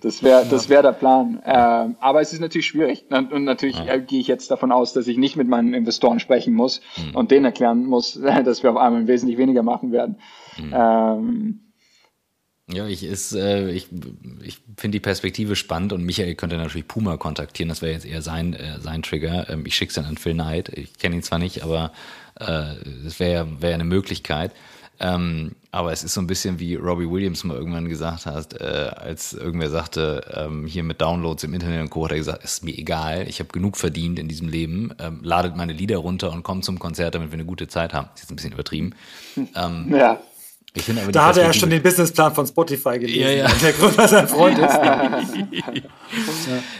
das wäre das wäre der Plan. Ähm, aber es ist natürlich schwierig. Und natürlich äh, gehe ich jetzt davon aus, dass ich nicht mit meinen Investoren sprechen muss Mhm. und denen erklären muss, dass wir auf einmal wesentlich weniger machen werden. Ähm, Ja, ich, ist, äh, ich, ich finde die Perspektive spannend und Michael könnte natürlich Puma kontaktieren, das wäre jetzt eher sein, äh, sein Trigger. Ähm, ich schicke es dann an Phil Knight, ich kenne ihn zwar nicht, aber äh, das wäre wär eine Möglichkeit. Ähm, aber es ist so ein bisschen wie Robbie Williams mal irgendwann gesagt hat, äh, als irgendwer sagte, ähm, hier mit Downloads im Internet und Co. hat er gesagt, ist mir egal, ich habe genug verdient in diesem Leben, ähm, ladet meine Lieder runter und kommt zum Konzert, damit wir eine gute Zeit haben. Ist jetzt ein bisschen übertrieben. Ähm, ja. ich finde aber Da hatte er Perspektive- schon den Businessplan von Spotify gelesen. Ja, ja. Und Der Grund, dass er ein Freund ist.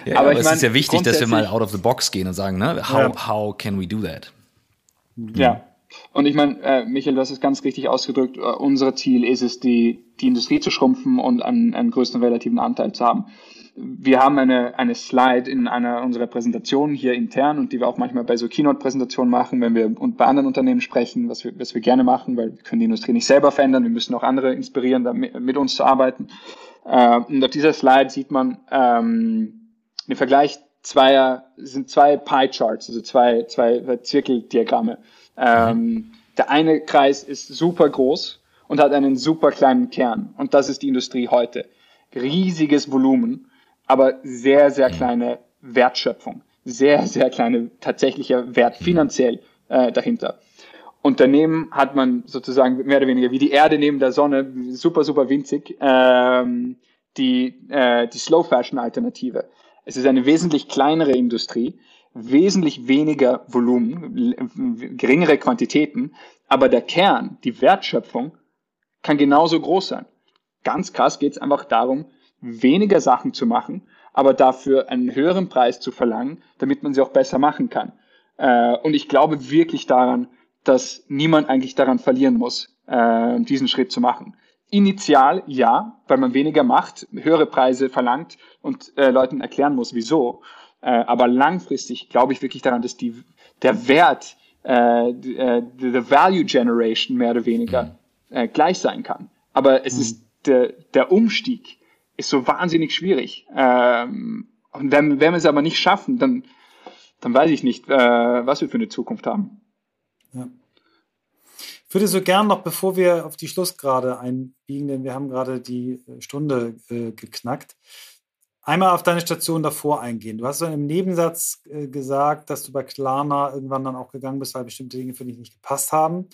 Ja, Aber aber, ich es mein, ist ja wichtig, dass wir mal out of the box gehen und sagen, ne, how, Ja. how can we do that? Ja. Und ich meine, äh, Michael, du hast es ganz richtig ausgedrückt. Äh, unser Ziel ist es, die, die Industrie zu schrumpfen und einen, einen größten relativen Anteil zu haben. Wir haben eine, eine Slide in einer unserer Präsentationen hier intern und die wir auch manchmal bei so Keynote-Präsentationen machen, wenn wir und bei anderen Unternehmen sprechen, was wir, was wir gerne machen, weil wir können die Industrie nicht selber verändern, wir müssen auch andere inspirieren, damit, mit uns zu arbeiten. Äh, und auf dieser Slide sieht man ähm, den Vergleich zweier, sind zwei Pie-Charts, also zwei, zwei Zirkeldiagramme. Ähm, der eine Kreis ist super groß und hat einen super kleinen Kern. Und das ist die Industrie heute. Riesiges Volumen, aber sehr, sehr kleine Wertschöpfung. Sehr, sehr kleine tatsächlicher Wert finanziell äh, dahinter. Und daneben hat man sozusagen mehr oder weniger wie die Erde neben der Sonne, super, super winzig, ähm, die, äh, die Slow Fashion Alternative. Es ist eine wesentlich kleinere Industrie, wesentlich weniger Volumen, l- geringere Quantitäten, aber der Kern, die Wertschöpfung, kann genauso groß sein. Ganz krass geht es einfach darum, weniger Sachen zu machen, aber dafür einen höheren Preis zu verlangen, damit man sie auch besser machen kann. Äh, und ich glaube wirklich daran, dass niemand eigentlich daran verlieren muss, äh, diesen Schritt zu machen. Initial ja, weil man weniger macht, höhere Preise verlangt und äh, Leuten erklären muss, wieso. Äh, aber langfristig glaube ich wirklich daran, dass die, der Wert, äh, die, äh, the value generation mehr oder weniger äh, gleich sein kann. Aber es ist der, der Umstieg ist so wahnsinnig schwierig. Ähm, und wenn, wenn wir es aber nicht schaffen, dann, dann weiß ich nicht, äh, was wir für eine Zukunft haben. Ich würde so gern noch, bevor wir auf die Schlussgrade einbiegen, denn wir haben gerade die äh, Stunde äh, geknackt, einmal auf deine Station davor eingehen. Du hast so im Nebensatz äh, gesagt, dass du bei Klarna irgendwann dann auch gegangen bist, weil bestimmte Dinge für dich nicht gepasst haben.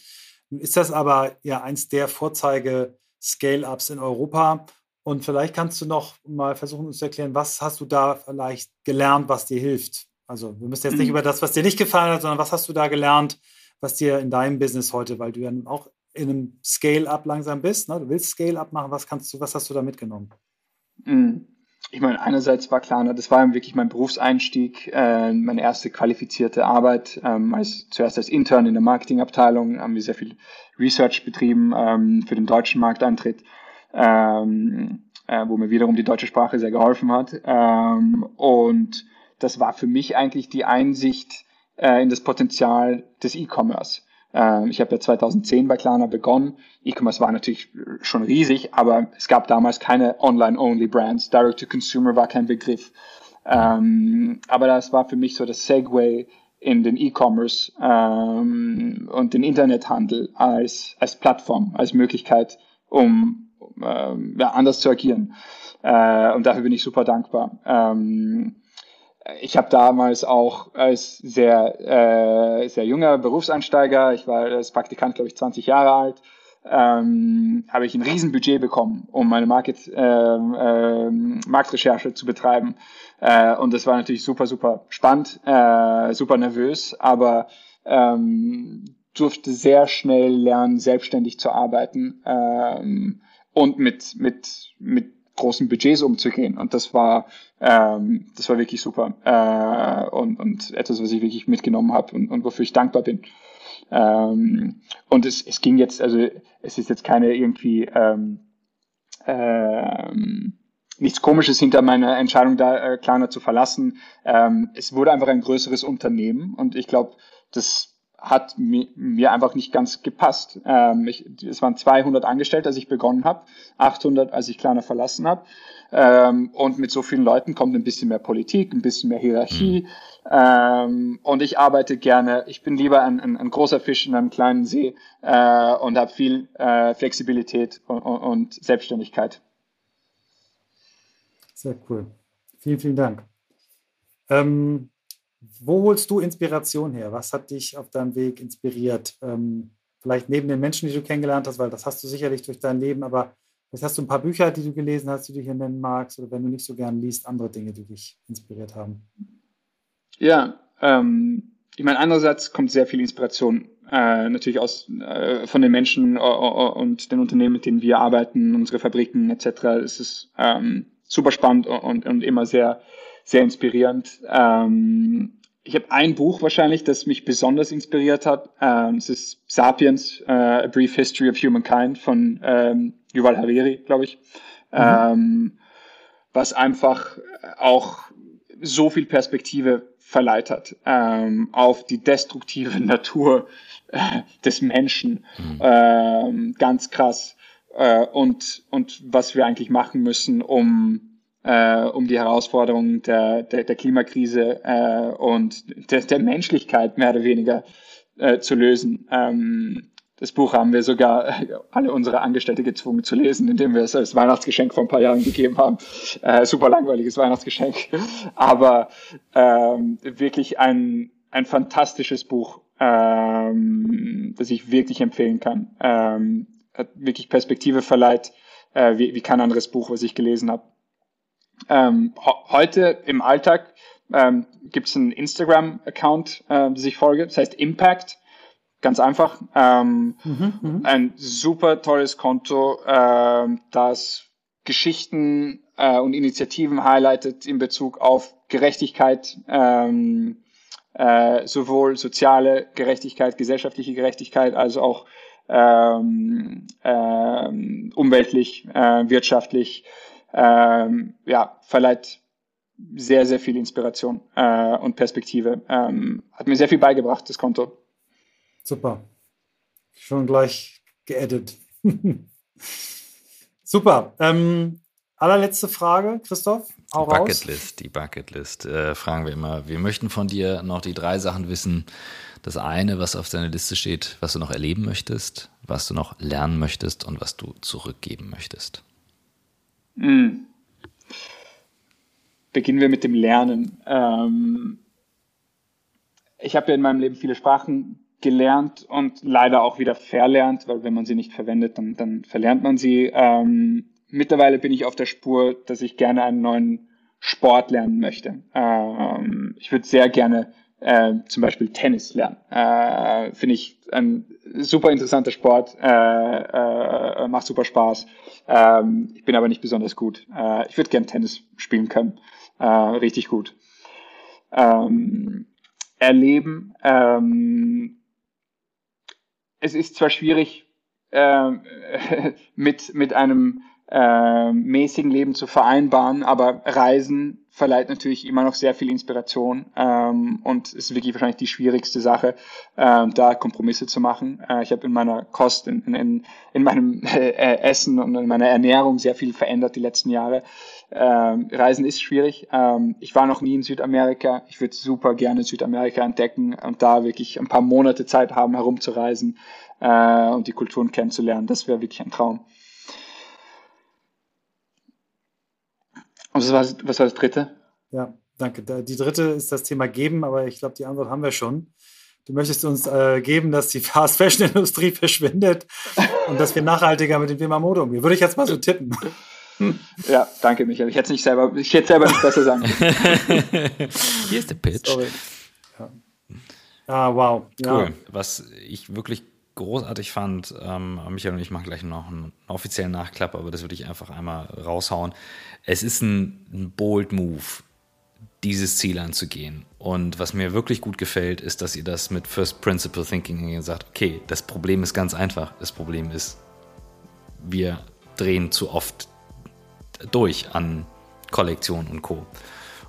Nun ist das aber ja eins der Vorzeige Scale-Ups in Europa. Und vielleicht kannst du noch mal versuchen, uns zu erklären, was hast du da vielleicht gelernt, was dir hilft? Also wir müssen jetzt nicht mhm. über das, was dir nicht gefallen hat, sondern was hast du da gelernt, was dir in deinem Business heute, weil du ja nun auch in einem Scale-Up langsam bist, ne? du willst Scale-Up machen, was kannst du, was hast du da mitgenommen? Mhm. Ich meine, einerseits war klar, ne, das war wirklich mein Berufseinstieg, äh, meine erste qualifizierte Arbeit. Ähm, als, zuerst als Intern in der Marketingabteilung haben wir sehr viel Research betrieben ähm, für den deutschen Markteintritt, ähm, äh, wo mir wiederum die deutsche Sprache sehr geholfen hat. Ähm, und das war für mich eigentlich die Einsicht äh, in das Potenzial des E-Commerce. Ähm, ich habe ja 2010 bei Klarna begonnen. E-Commerce war natürlich schon riesig, aber es gab damals keine Online-Only-Brands. Direct-to-Consumer war kein Begriff. Ähm, aber das war für mich so das Segway in den E-Commerce ähm, und den Internethandel als, als Plattform, als Möglichkeit, um anders zu agieren. Äh, und dafür bin ich super dankbar. Ich habe damals auch als sehr, äh, sehr junger Berufseinsteiger, ich war als Praktikant, glaube ich, 20 Jahre alt, ähm, habe ich ein Riesenbudget bekommen, um meine Market, äh, äh, Marktrecherche zu betreiben. Äh, und das war natürlich super, super spannend, äh, super nervös, aber ähm, durfte sehr schnell lernen, selbstständig zu arbeiten ähm, und mit, mit, mit großen Budgets umzugehen. Und das war, ähm, das war wirklich super. Äh, und, und etwas, was ich wirklich mitgenommen habe und, und wofür ich dankbar bin. Ähm, und es, es ging jetzt, also es ist jetzt keine irgendwie ähm, ähm, nichts Komisches hinter meiner Entscheidung, da äh, Klarna zu verlassen. Ähm, es wurde einfach ein größeres Unternehmen und ich glaube, das hat mir, mir einfach nicht ganz gepasst. Ähm, ich, es waren 200 Angestellte, als ich begonnen habe, 800, als ich Klarna verlassen habe. Ähm, und mit so vielen Leuten kommt ein bisschen mehr Politik, ein bisschen mehr Hierarchie. Mhm. Ähm, und ich arbeite gerne, ich bin lieber ein, ein, ein großer Fisch in einem kleinen See äh, und habe viel äh, Flexibilität und, und Selbstständigkeit. Sehr cool. Vielen, vielen Dank. Ähm, wo holst du Inspiration her? Was hat dich auf deinem Weg inspiriert? Ähm, vielleicht neben den Menschen, die du kennengelernt hast, weil das hast du sicherlich durch dein Leben, aber vielleicht hast du ein paar Bücher, die du gelesen hast, die du hier nennen magst, oder wenn du nicht so gern liest, andere Dinge, die dich inspiriert haben. Ja, ähm, ich meine, einerseits kommt sehr viel Inspiration äh, natürlich aus äh, von den Menschen äh, und den Unternehmen, mit denen wir arbeiten, unsere Fabriken etc. Es ist ähm, super spannend und, und immer sehr sehr inspirierend. Ähm, ich habe ein Buch wahrscheinlich, das mich besonders inspiriert hat. Ähm, es ist Sapiens, uh, A Brief History of Humankind von ähm, Yuval Hariri, glaube ich. Mhm. Ähm, was einfach auch so viel Perspektive verleiht hat ähm, auf die destruktive Natur äh, des Menschen. Mhm. Ähm, ganz krass. Äh, und, und was wir eigentlich machen müssen, um äh, um die Herausforderungen der, der, der Klimakrise äh, und der, der Menschlichkeit mehr oder weniger äh, zu lösen. Ähm, das Buch haben wir sogar alle unsere Angestellte gezwungen zu lesen, indem wir es als Weihnachtsgeschenk vor ein paar Jahren gegeben haben. Äh, super langweiliges Weihnachtsgeschenk, aber ähm, wirklich ein, ein fantastisches Buch, ähm, das ich wirklich empfehlen kann. Ähm, hat wirklich Perspektive verleiht, äh, wie, wie kein anderes Buch, was ich gelesen habe. Ähm, heute im Alltag ähm, gibt es einen Instagram-Account, äh, das ich folge, das heißt Impact. Ganz einfach. Ähm, mhm, mhm, ein super tolles Konto, äh, das Geschichten äh, und Initiativen highlightet in Bezug auf Gerechtigkeit, ähm, äh, sowohl soziale Gerechtigkeit, gesellschaftliche Gerechtigkeit, als auch ähm, ähm, umweltlich, äh, wirtschaftlich ähm, ja, verleiht sehr, sehr viel Inspiration äh, und Perspektive. Ähm, hat mir sehr viel beigebracht, das Konto. Super. Schon gleich geedit. Super. Ähm, allerletzte Frage, Christoph. Hau die Bucketlist, die Bucketlist. Äh, fragen wir immer. Wir möchten von dir noch die drei Sachen wissen. Das eine, was auf deiner Liste steht, was du noch erleben möchtest, was du noch lernen möchtest und was du zurückgeben möchtest. Mhm. Beginnen wir mit dem Lernen. Ähm, ich habe ja in meinem Leben viele Sprachen gelernt und leider auch wieder verlernt, weil wenn man sie nicht verwendet, dann, dann verlernt man sie. Ähm, mittlerweile bin ich auf der Spur, dass ich gerne einen neuen Sport lernen möchte. Ähm, ich würde sehr gerne äh, zum Beispiel Tennis lernen. Äh, Finde ich ein super interessanter Sport, äh, äh, macht super Spaß. Ähm, ich bin aber nicht besonders gut. Äh, ich würde gerne Tennis spielen können. Äh, richtig gut. Ähm, erleben. Ähm, es ist zwar schwierig, mit, mit einem äh, mäßigen Leben zu vereinbaren, aber Reisen verleiht natürlich immer noch sehr viel Inspiration ähm, und ist wirklich wahrscheinlich die schwierigste Sache, äh, da Kompromisse zu machen. Äh, ich habe in meiner Kost, in, in, in meinem äh, Essen und in meiner Ernährung sehr viel verändert die letzten Jahre. Ähm, Reisen ist schwierig. Ähm, ich war noch nie in Südamerika. Ich würde super gerne Südamerika entdecken und da wirklich ein paar Monate Zeit haben, herumzureisen äh, und die Kulturen kennenzulernen. Das wäre wirklich ein Traum. Was war, was war das dritte? Ja, danke. Die dritte ist das Thema Geben, aber ich glaube, die Antwort haben wir schon. Du möchtest uns äh, geben, dass die Fast Fashion Industrie verschwindet und dass wir nachhaltiger mit dem Thema Mode umgehen. Würde ich jetzt mal so tippen. Ja, danke, Michael. Ich hätte nicht selber, ich hätte selber nicht besser sagen Hier ist der Pitch. Sorry. Ja. Ah, wow. Cool. Ja. Was ich wirklich großartig fand, ähm, Michael und ich machen gleich noch einen offiziellen Nachklapp, aber das würde ich einfach einmal raushauen. Es ist ein, ein bold Move, dieses Ziel anzugehen. Und was mir wirklich gut gefällt, ist, dass ihr das mit First Principle Thinking sagt, okay, das Problem ist ganz einfach. Das Problem ist, wir drehen zu oft durch an Kollektion und Co.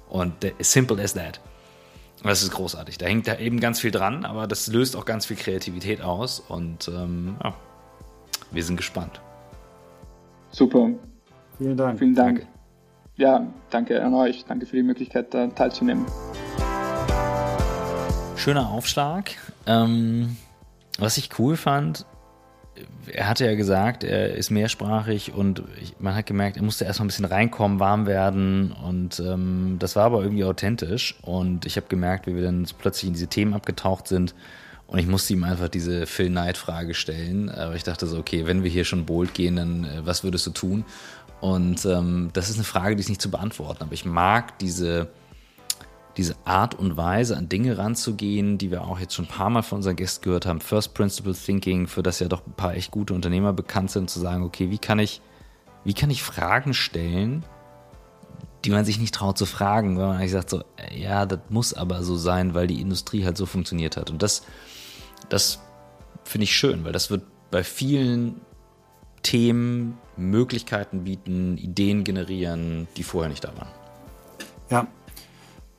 Und simple as that. Das ist großartig. Da hängt da eben ganz viel dran, aber das löst auch ganz viel Kreativität aus und ähm, ja, wir sind gespannt. Super. Vielen Dank. Vielen Dank. Danke. Ja, danke an euch. Danke für die Möglichkeit, da teilzunehmen. Schöner Aufschlag. Ähm, was ich cool fand, er hatte ja gesagt, er ist mehrsprachig und ich, man hat gemerkt, er musste erstmal ein bisschen reinkommen, warm werden und ähm, das war aber irgendwie authentisch und ich habe gemerkt, wie wir dann plötzlich in diese Themen abgetaucht sind und ich musste ihm einfach diese Phil Knight Frage stellen, aber ich dachte so, okay, wenn wir hier schon bold gehen, dann äh, was würdest du tun? Und ähm, das ist eine Frage, die ist nicht zu beantworten, aber ich mag diese diese Art und Weise an Dinge ranzugehen, die wir auch jetzt schon ein paar Mal von unseren Gästen gehört haben, First Principle Thinking, für das ja doch ein paar echt gute Unternehmer bekannt sind, zu sagen, okay, wie kann ich, wie kann ich Fragen stellen, die man sich nicht traut zu fragen, weil man eigentlich sagt so, ja, das muss aber so sein, weil die Industrie halt so funktioniert hat. Und das, das finde ich schön, weil das wird bei vielen Themen Möglichkeiten bieten, Ideen generieren, die vorher nicht da waren. Ja,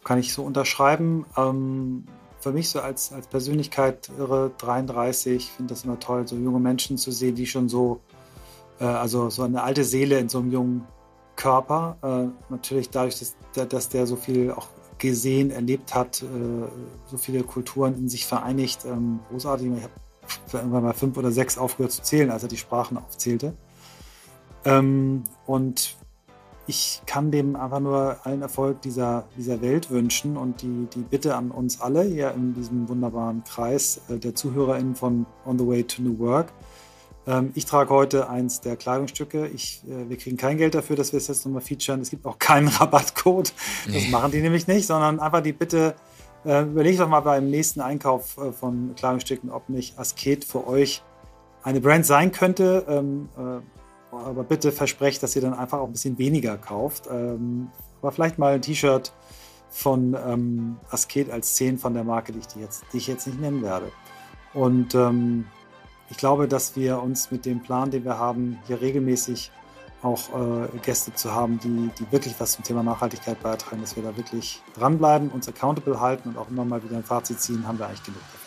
kann ich so unterschreiben. Ähm, für mich so als, als Persönlichkeit irre 33, finde das immer toll, so junge Menschen zu sehen, die schon so, äh, also so eine alte Seele in so einem jungen Körper. Äh, natürlich dadurch, dass der, dass der so viel auch gesehen, erlebt hat, äh, so viele Kulturen in sich vereinigt. Ähm, großartig. Ich habe irgendwann mal fünf oder sechs aufgehört zu zählen, als er die Sprachen aufzählte. Ähm, und ich kann dem einfach nur allen Erfolg dieser, dieser Welt wünschen und die, die Bitte an uns alle hier in diesem wunderbaren Kreis äh, der ZuhörerInnen von On the Way to New Work. Ähm, ich trage heute eins der Kleidungsstücke. Ich, äh, wir kriegen kein Geld dafür, dass wir es jetzt nochmal featuren. Es gibt auch keinen Rabattcode. Das machen die nämlich nicht, sondern einfach die Bitte, äh, überlegt doch mal beim nächsten Einkauf von Kleidungsstücken, ob nicht Asket für euch eine Brand sein könnte. Ähm, äh, aber bitte versprecht, dass ihr dann einfach auch ein bisschen weniger kauft. Ähm, aber vielleicht mal ein T-Shirt von ähm, Asket als 10 von der Marke, die ich, die, jetzt, die ich jetzt nicht nennen werde. Und ähm, ich glaube, dass wir uns mit dem Plan, den wir haben, hier regelmäßig auch äh, Gäste zu haben, die, die wirklich was zum Thema Nachhaltigkeit beitragen, dass wir da wirklich dranbleiben, uns accountable halten und auch immer mal wieder ein Fazit ziehen, haben wir eigentlich genug davon.